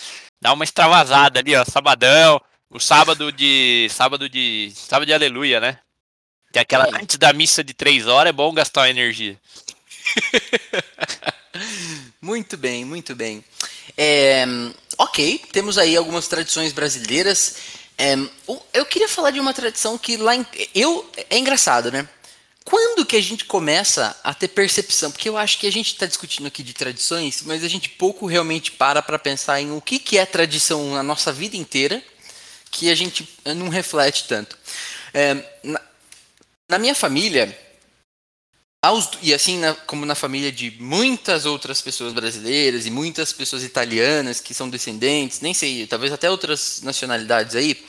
Dá uma extravasada ali, ó. Sabadão. O sábado de. Sábado de. Sábado de aleluia, né? Aquela. É. Antes da missa de três horas é bom gastar uma energia. Muito bem, muito bem. É, ok, temos aí algumas tradições brasileiras. É, eu queria falar de uma tradição que lá em, eu é engraçado, né? Quando que a gente começa a ter percepção? Porque eu acho que a gente está discutindo aqui de tradições, mas a gente pouco realmente para para pensar em o que, que é tradição na nossa vida inteira, que a gente não reflete tanto. É, na, na minha família, aos- e assim na- como na família de muitas outras pessoas brasileiras e muitas pessoas italianas que são descendentes, nem sei, talvez até outras nacionalidades aí,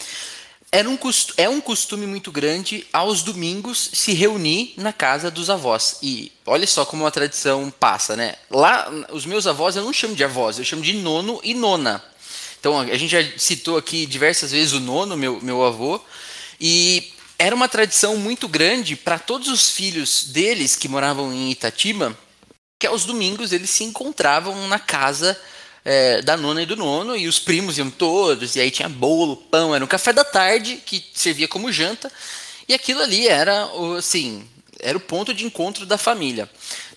era um é um costume muito grande aos domingos se reunir na casa dos avós. E olha só como a tradição passa, né? Lá, os meus avós eu não chamo de avós, eu chamo de nono e nona. Então a gente já citou aqui diversas vezes o nono, meu, meu avô, e era uma tradição muito grande para todos os filhos deles que moravam em Itatiba, que aos domingos eles se encontravam na casa é, da nona e do nono, e os primos iam todos, e aí tinha bolo, pão, era um café da tarde que servia como janta, e aquilo ali era, assim, era o ponto de encontro da família.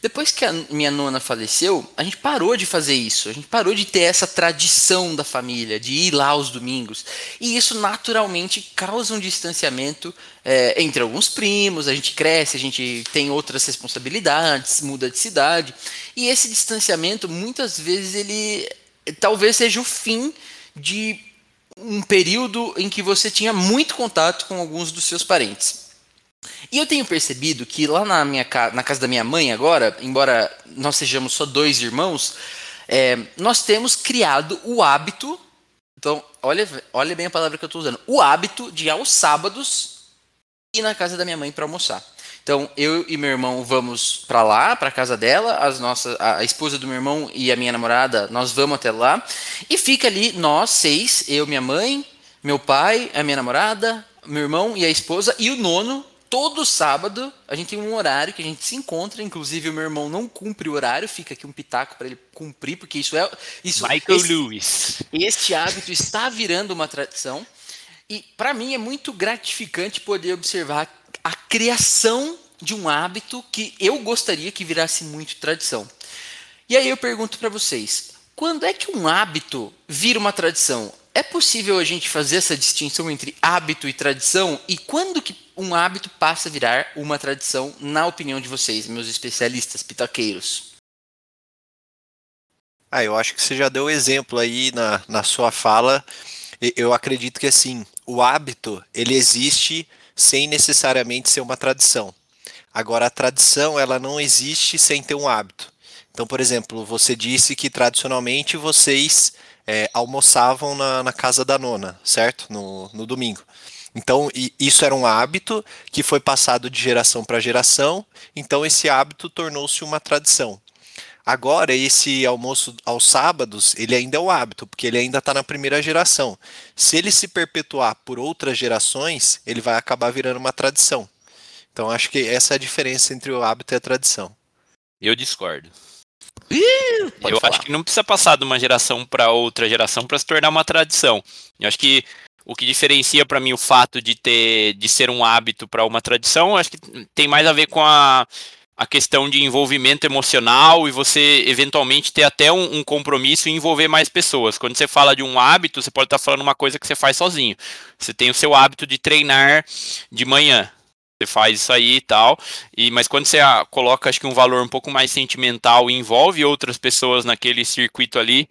Depois que a minha nona faleceu, a gente parou de fazer isso, a gente parou de ter essa tradição da família, de ir lá aos domingos, e isso naturalmente causa um distanciamento é, entre alguns primos, a gente cresce, a gente tem outras responsabilidades, muda de cidade, e esse distanciamento muitas vezes ele talvez seja o fim de um período em que você tinha muito contato com alguns dos seus parentes. E eu tenho percebido que lá na, minha, na casa da minha mãe agora, embora nós sejamos só dois irmãos, é, nós temos criado o hábito, então olha, olha bem a palavra que eu estou usando, o hábito de aos sábados ir na casa da minha mãe para almoçar. Então eu e meu irmão vamos para lá, para casa dela, as nossas, a esposa do meu irmão e a minha namorada, nós vamos até lá e fica ali nós seis, eu, minha mãe, meu pai, a minha namorada, meu irmão e a esposa e o nono. Todo sábado a gente tem um horário que a gente se encontra. Inclusive o meu irmão não cumpre o horário, fica aqui um pitaco para ele cumprir, porque isso é isso. Michael esse- Lewis. este hábito está virando uma tradição e para mim é muito gratificante poder observar a criação de um hábito que eu gostaria que virasse muito tradição. E aí eu pergunto para vocês, quando é que um hábito vira uma tradição? É possível a gente fazer essa distinção entre hábito e tradição? E quando que um hábito passa a virar uma tradição, na opinião de vocês, meus especialistas pitaqueiros? Ah, eu acho que você já deu exemplo aí na, na sua fala. Eu acredito que assim, o hábito ele existe sem necessariamente ser uma tradição. Agora, a tradição ela não existe sem ter um hábito. Então, por exemplo, você disse que tradicionalmente vocês é, almoçavam na, na, casa da nona, certo? No, no domingo. Então, isso era um hábito que foi passado de geração para geração, então esse hábito tornou-se uma tradição. Agora, esse almoço aos sábados, ele ainda é o hábito, porque ele ainda está na primeira geração. Se ele se perpetuar por outras gerações, ele vai acabar virando uma tradição. Então, acho que essa é a diferença entre o hábito e a tradição. Eu discordo. eu falar. acho que não precisa passar de uma geração para outra geração para se tornar uma tradição. Eu acho que o que diferencia para mim o fato de ter de ser um hábito para uma tradição, acho que tem mais a ver com a a questão de envolvimento emocional e você eventualmente ter até um, um, compromisso e envolver mais pessoas. Quando você fala de um hábito, você pode estar falando uma coisa que você faz sozinho. Você tem o seu hábito de treinar de manhã. Você faz isso aí e tal. E, mas quando você coloca, acho que um valor um pouco mais sentimental e envolve outras pessoas naquele circuito ali,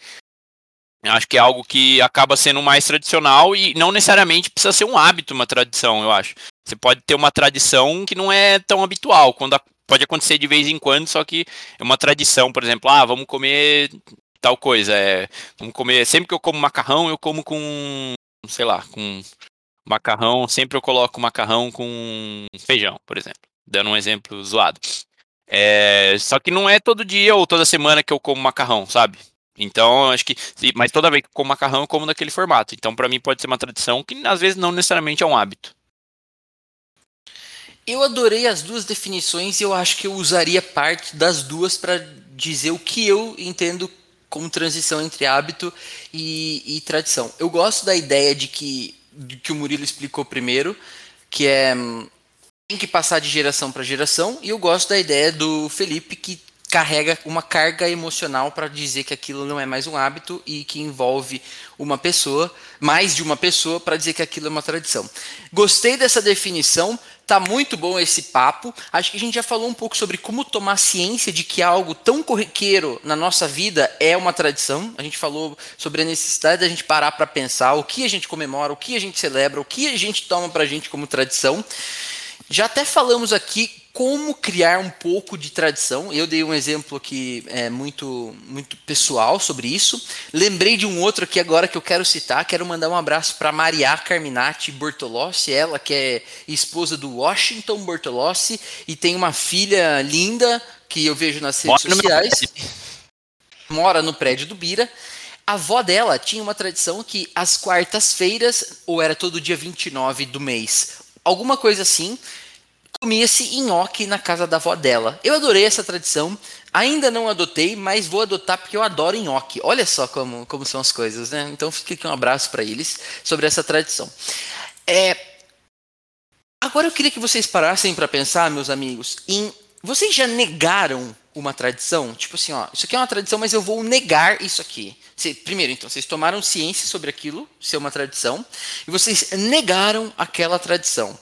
acho que é algo que acaba sendo mais tradicional e não necessariamente precisa ser um hábito, uma tradição, eu acho. Você pode ter uma tradição que não é tão habitual. Quando a pode acontecer de vez em quando, só que é uma tradição, por exemplo, ah, vamos comer tal coisa, é, vamos comer, sempre que eu como macarrão, eu como com, sei lá, com macarrão, sempre eu coloco macarrão com feijão, por exemplo, dando um exemplo zoado. É, só que não é todo dia ou toda semana que eu como macarrão, sabe? Então, acho que. Mas toda vez que eu como macarrão, eu como daquele formato. Então, para mim, pode ser uma tradição que às vezes não necessariamente é um hábito. Eu adorei as duas definições e eu acho que eu usaria parte das duas para dizer o que eu entendo como transição entre hábito e, e, tradição. Eu gosto da ideia de que, de que o Murilo explicou primeiro, que é tem que passar de geração para geração, e eu gosto da ideia do Felipe que carrega uma carga emocional para dizer que aquilo não é mais um hábito e que envolve uma pessoa, mais de uma pessoa, para dizer que aquilo é uma tradição. Gostei dessa definição, tá muito bom esse papo. Acho que a gente já falou um pouco sobre como tomar ciência de que algo tão corriqueiro na nossa vida é uma tradição. A gente falou sobre a necessidade da gente parar para pensar o que a gente comemora, o que a gente celebra, o que a gente toma para a gente como tradição. Já até falamos aqui como criar um pouco de tradição. Eu dei um exemplo aqui é, muito, muito pessoal sobre isso. Lembrei de um outro aqui agora que eu quero citar. Quero mandar um abraço para Maria Carminati Bortolossi, ela que é esposa do Washington Bortolossi e tem uma filha linda que eu vejo nas redes Mora sociais. No Mora no prédio do Bira. A avó dela tinha uma tradição que às quartas-feiras, ou era todo dia 29 do mês, alguma coisa assim, comia-se nhoque na casa da avó dela. Eu adorei essa tradição, ainda não adotei, mas vou adotar porque eu adoro nhoque. Olha só como, como são as coisas, né? Então fica aqui um abraço para eles sobre essa tradição. É... Agora eu queria que vocês parassem para pensar, meus amigos, em vocês já negaram uma tradição? Tipo assim, ó, isso aqui é uma tradição, mas eu vou negar isso aqui. primeiro, então, vocês tomaram ciência sobre aquilo, ser uma tradição, e vocês negaram aquela tradição.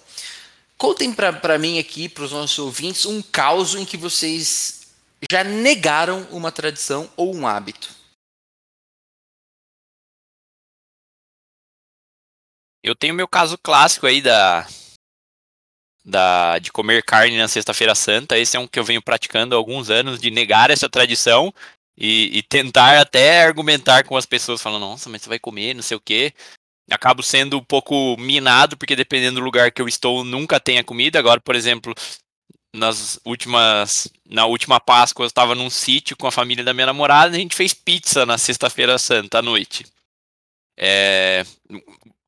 Contem para mim aqui, para os nossos ouvintes, um caso em que vocês já negaram uma tradição ou um hábito. Eu tenho meu caso clássico aí da, da de comer carne na Sexta-feira Santa. Esse é um que eu venho praticando há alguns anos, de negar essa tradição e, e tentar até argumentar com as pessoas, falando, nossa, mas você vai comer, não sei o quê acabo sendo um pouco minado, porque dependendo do lugar que eu estou, nunca tem a comida. Agora, por exemplo, nas últimas na última Páscoa eu estava num sítio com a família da minha namorada, a gente fez pizza na sexta-feira santa à noite. É,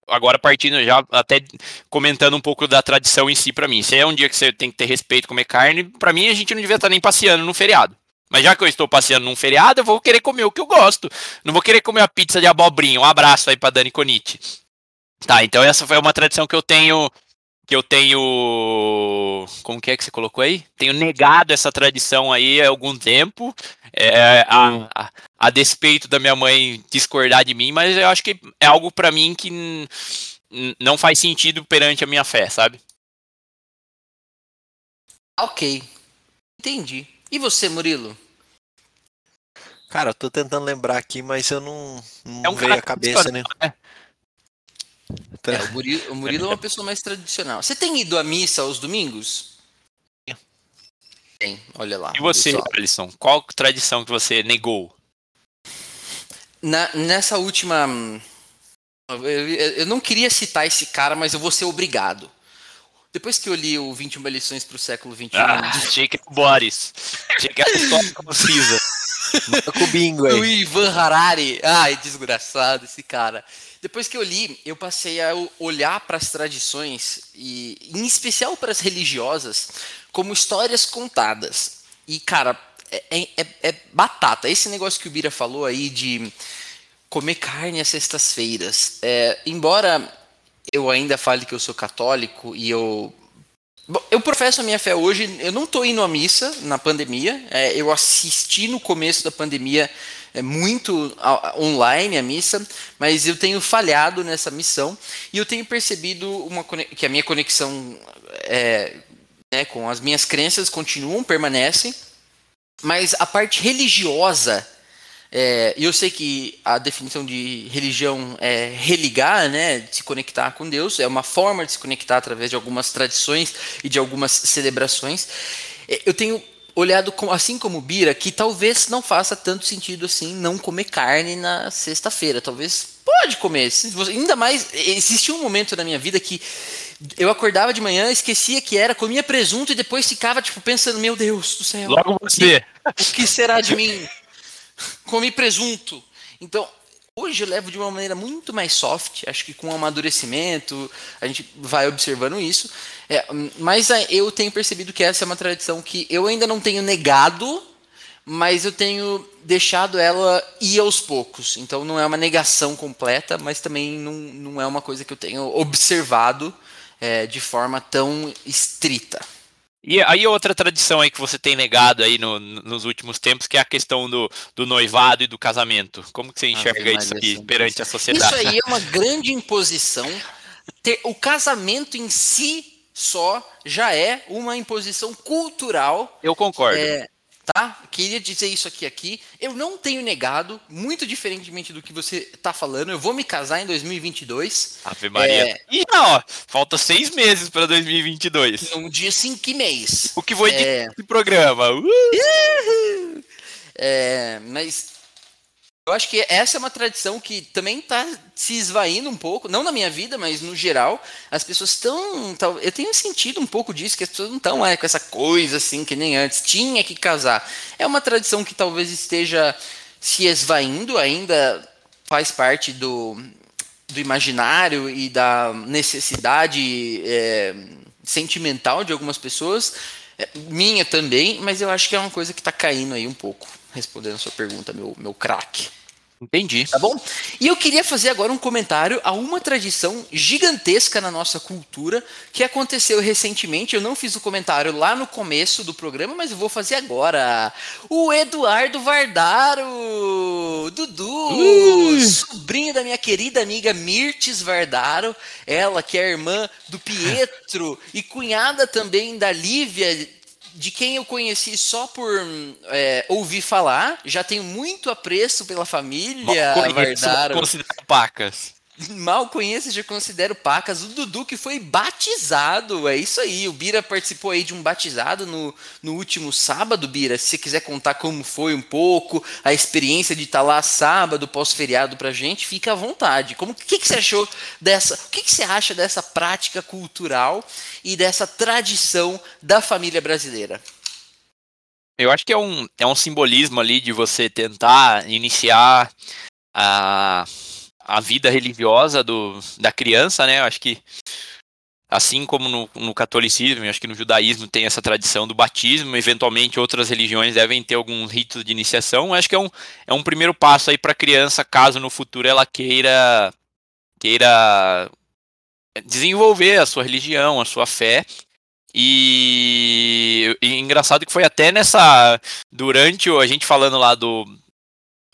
agora partindo já até comentando um pouco da tradição em si para mim. Se é um dia que você tem que ter respeito comer carne, para mim a gente não devia estar nem passeando no feriado. Mas já que eu estou passeando num feriado, eu vou querer comer o que eu gosto. Não vou querer comer a pizza de abobrinha. Um abraço aí para Dani Conite. Tá, então essa foi uma tradição que eu tenho que eu tenho. Como que é que você colocou aí? Tenho negado essa tradição aí há algum tempo, é, a, a, a, despeito da minha mãe discordar de mim, mas eu acho que é algo para mim que não faz sentido perante a minha fé, sabe? Ok. Entendi. E você, Murilo? Cara, eu tô tentando lembrar aqui, mas eu não, não É um veio a cabeça, né? né? É, o Murilo, o Murilo é uma pessoa mais tradicional. Você tem ido à missa aos domingos? Tem, olha lá. E você, só. Alisson? Qual tradição que você negou? Na- nessa última. Eu, eu- não queria citar esse cara, mas eu vou ser obrigado. Depois que eu li o 21 lições para o século XXI, Ah, achei que era o Boris. Achei que era concisa. Tá com o bingo Ivan Harari. Ai, desgraçado esse cara. Depois que eu li, eu passei a olhar para as tradições, e em especial para as religiosas, como histórias contadas. E, cara, é, é- é batata. Esse negócio que o Bira falou aí de comer carne às sextas-feiras. É, embora eu ainda fale que eu sou católico e eu. Eu professo a minha fé hoje, eu não estou indo à missa na pandemia, é, eu assisti no começo da pandemia é, muito a- a- online a missa, mas eu tenho falhado nessa missão e eu tenho percebido uma, que a minha conexão é, né, com as minhas crenças continuam, permanecem, mas a parte religiosa é, e eu sei que a definição de religião é religar, né, de se conectar com Deus, é uma forma de se conectar através de algumas tradições e de algumas celebrações. É, Eu tenho olhado, com, assim como Bira, que talvez não faça tanto sentido assim não comer carne na sexta-feira. Talvez pode comer. Ainda mais, existiu um momento na minha vida que eu acordava de manhã, esquecia que era, comia presunto e depois ficava tipo pensando, meu Deus do céu. Logo você. O que será de mim? Comi presunto. Então, hoje eu levo de uma maneira muito mais soft. Acho que com o amadurecimento a gente vai observando isso. É, mas eu tenho percebido que essa é uma tradição que eu ainda não tenho negado, mas eu tenho deixado ela ir aos poucos. Então não é uma negação completa, mas também não, não é uma coisa que eu tenho observado é, de forma tão estrita. E aí outra tradição aí que você tem negado aí no- nos últimos tempos, que é a questão do, do noivado e do casamento. Como que você enxerga isso Santa. perante a Isso sociedade? aí é uma grande imposição. Ter- o casamento em si só já é uma imposição cultural. Eu concordo. É, tá? Queria dizer isso aqui aqui. Eu não tenho negado, muito diferentemente do que você tá falando. Eu vou me casar em 2022, Ave Maria. é- E ó, falta seis meses para 2022. num dia 5 mês. O que foi de É. esse programa? Uh! É, mas eu acho que essa é uma tradição que também está se esvaindo um pouco, não na minha vida, mas no geral. As pessoas estão. Eu tenho sentido um pouco disso, que as pessoas não estão mais com essa coisa assim que nem antes. Tinha que casar. É uma tradição que talvez esteja se esvaindo, ainda faz parte do, do imaginário e da necessidade é, sentimental de algumas pessoas. É, minha também, mas eu acho que é uma coisa que está caindo aí um pouco, respondendo a sua pergunta, meu, meu craque. Entendi. Tá bom? E eu queria fazer agora um comentário a uma tradição gigantesca na nossa cultura que aconteceu recentemente. Eu não fiz o comentário lá no começo do programa, mas eu vou fazer agora. O Eduardo Vardaro! Dudu! Sobrinho da minha querida amiga Mirtes Vardaro. Ela que é irmã do Pietro e cunhada também da Lívia, de quem eu conheci só por é, ouvir falar, já tenho muito apreço pela família Vardaro. considero pacas. Mal conheço, já considero pacas. O Dudu que foi batizado, é isso aí. O Bira participou aí de um batizado no, no último sábado, Bira. Se você quiser contar como foi um pouco, a experiência de estar lá sábado, pós-feriado pra gente, fica à vontade. Como que, que você achou dessa? O que, que você acha dessa prática cultural e dessa tradição da família brasileira? Eu acho que é um, é um simbolismo ali de você tentar iniciar a, a vida religiosa do, da criança, né? Eu acho que assim como no, no catolicismo, acho que no judaísmo tem essa tradição do batismo, eventualmente outras religiões devem ter algum rito de iniciação. Acho que é um, é um primeiro passo aí para a criança, caso no futuro ela queira queira desenvolver a sua religião, a sua fé. E, e engraçado que foi até nessa durante a gente falando lá do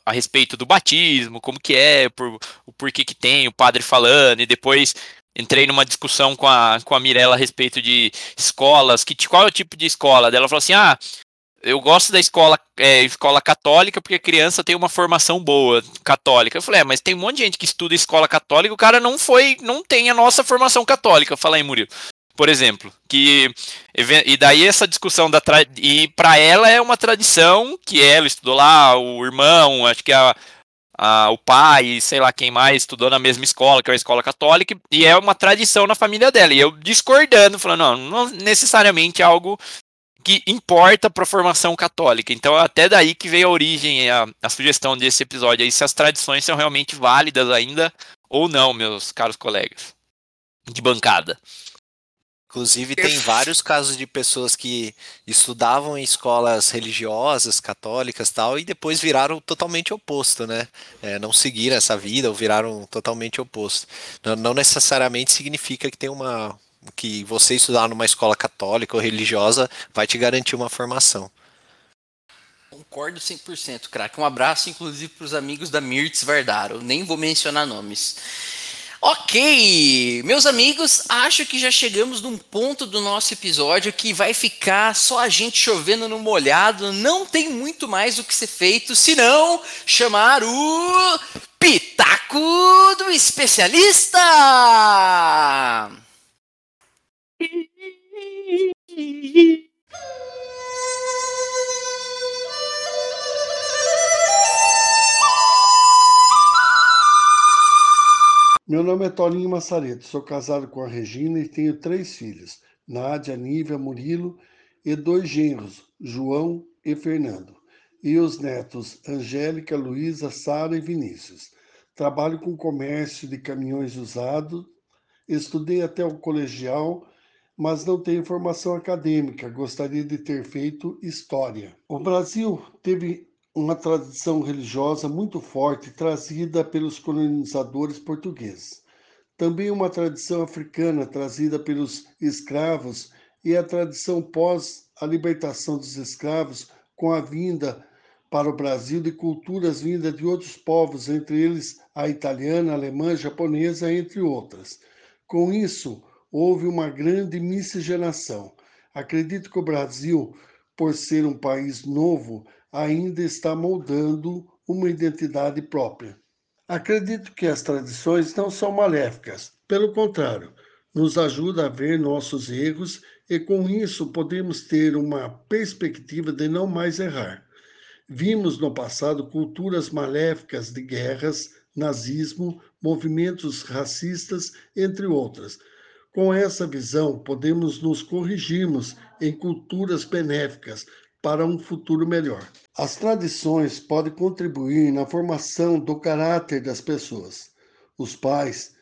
a respeito do batismo, como que é, por, o porquê que tem, o padre falando, e depois entrei numa discussão com a, com a Mirella a respeito de escolas, que qual é o tipo de escola? Ela falou assim: ah, eu gosto da escola, é, escola católica porque a criança tem uma formação boa católica. Eu falei, é, mas tem um monte de gente que estuda escola católica, o cara não foi, não tem a nossa formação católica. Fala aí, Murilo. Por exemplo, que e daí essa discussão da tra... e para ela é uma tradição que ela estudou lá, o irmão, acho que a, a, o pai, sei lá quem mais, estudou na mesma escola, que é a escola católica, e é uma tradição na família dela. E eu discordando, falando, não, não necessariamente é algo que importa para a formação católica. Então, até daí que veio a origem, a, a sugestão desse episódio, aí se as tradições são realmente válidas ainda ou não, meus caros colegas de bancada. Inclusive, tem vários casos de pessoas que estudavam em escolas religiosas, católicas tal, e depois viraram totalmente oposto, né? É, não seguiram essa vida ou viraram totalmente oposto. Não, não necessariamente significa que tem uma, que você estudar numa escola católica ou religiosa vai te garantir uma formação. Concordo 100%, craque. Um abraço, inclusive, para os amigos da Mirtz Vardaro. Nem vou mencionar nomes. Ok, meus amigos, acho que já chegamos num ponto do nosso episódio que vai ficar só a gente chovendo no molhado. Não tem muito mais o que ser feito, senão chamar o Pitaco do Especialista! Meu nome é Toninho Massareto, sou casado com a Regina e tenho três filhos, Nádia, Nívia, Murilo e dois genros, João e Fernando. E os netos Angélica, Luísa, Sara e Vinícius. Trabalho com comércio de caminhões usados, estudei até o colegial mas não tenho formação acadêmica, gostaria de ter feito história. O Brasil teve uma tradição religiosa muito forte trazida pelos colonizadores portugueses. Também uma tradição africana trazida pelos escravos e a tradição pós a libertação dos escravos com a vinda para o Brasil de culturas vindas de outros povos, entre eles a italiana, a alemã, a japonesa, entre outras. Com isso, houve uma grande miscigenação. Acredito que o Brasil, por ser um país novo, ainda está moldando uma identidade própria. Acredito que as tradições não são maléficas, pelo contrário, nos ajuda a ver nossos erros e com isso podemos ter uma perspectiva de não mais errar. Vimos no passado culturas maléficas de guerras, nazismo, movimentos racistas, entre outras, com essa visão, podemos nos corrigirmos em culturas benéficas para um futuro melhor. As tradições podem contribuir na formação do caráter das pessoas. Os pais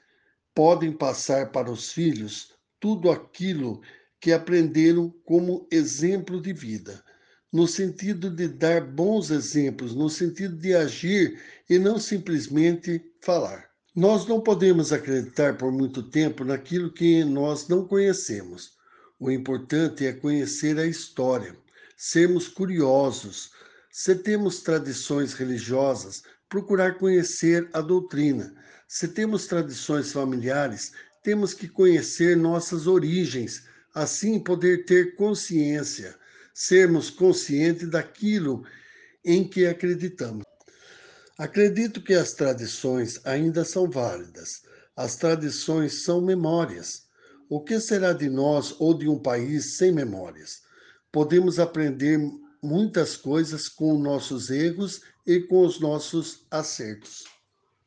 podem passar para os filhos tudo aquilo que aprenderam como exemplo de vida, no sentido de dar bons exemplos, no sentido de agir e não simplesmente falar. Nós não podemos acreditar por muito tempo naquilo que nós não conhecemos. O importante é conhecer a história, sermos curiosos. Se temos tradições religiosas, procurar conhecer a doutrina. Se temos tradições familiares, temos que conhecer nossas origens, assim poder ter consciência, sermos conscientes daquilo em que acreditamos. Acredito que as tradições ainda são válidas. As tradições são memórias. O que será de nós ou de um país sem memórias? Podemos aprender muitas coisas com nossos erros e com os nossos acertos.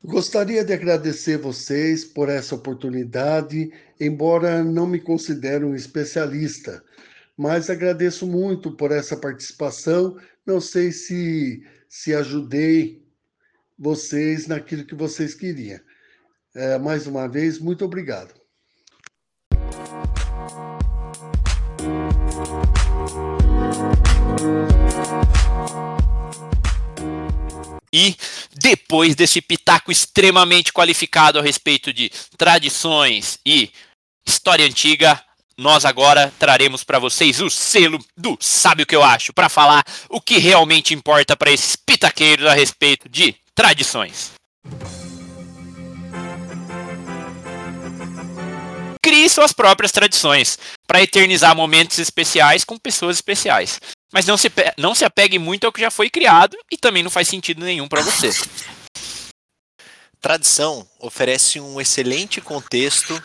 Gostaria de agradecer vocês por essa oportunidade, embora não me considere um especialista, mas agradeço muito por essa participação. Não sei se se ajudei vocês naquilo que vocês queriam. É, mais uma vez, muito obrigado. E depois desse pitaco extremamente qualificado a respeito de tradições e história antiga, nós agora traremos para vocês o selo do Sabe o que eu acho, para falar o que realmente importa para esses pitaqueiros a respeito de tradições. crie suas próprias tradições para eternizar momentos especiais com pessoas especiais. Mas não se, não se apegue muito ao que já foi criado e também não faz sentido nenhum para você. Tradição oferece um excelente contexto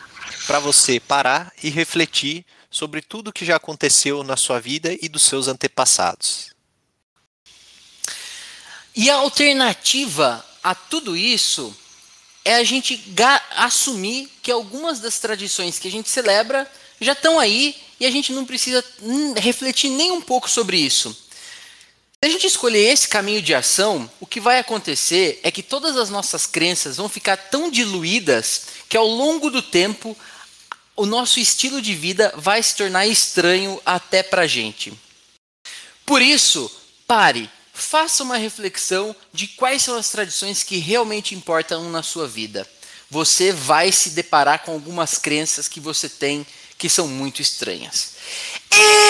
para você parar e refletir sobre tudo que já aconteceu na sua vida e dos seus antepassados. E a alternativa a tudo isso é a gente assumir que algumas das tradições que a gente celebra já estão aí e a gente não precisa refletir nem um pouco sobre isso. Se a gente escolher esse caminho de ação, o que vai acontecer é que todas as nossas crenças vão ficar tão diluídas que ao longo do tempo o nosso estilo de vida vai se tornar estranho até para gente. Por isso, pare, faça uma reflexão de quais são as tradições que realmente importam na sua vida. Você vai se deparar com algumas crenças que você tem que são muito estranhas.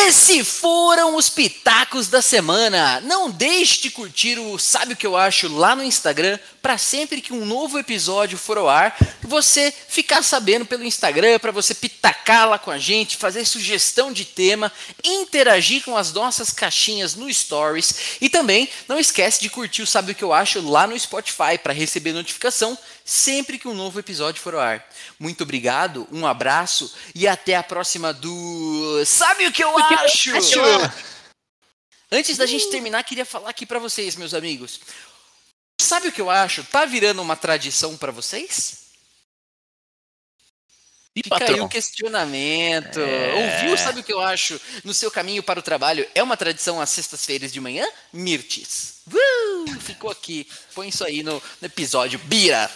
Esses foram os pitacos da semana. Não deixe de curtir o Sabe o que eu acho lá no Instagram para sempre que um novo episódio for ao ar, você ficar sabendo pelo Instagram, para você pitacar lá com a gente, fazer sugestão de tema, interagir com as nossas caixinhas no Stories e também não esquece de curtir o Sabe o que eu acho lá no Spotify para receber notificação sempre que um novo episódio for ao ar. Muito obrigado, um abraço e até a próxima do Sabe o que eu acho? Antes da gente terminar, queria falar aqui para vocês, meus amigos. Sabe o que eu acho? Tá virando uma tradição para vocês? E Fica patrão? aí o questionamento. É... Ouviu? Sabe o que eu acho? No seu caminho para o trabalho, é uma tradição às sextas-feiras de manhã? Mirtes. Uh! Ficou aqui. Põe isso aí no, no episódio. Bira!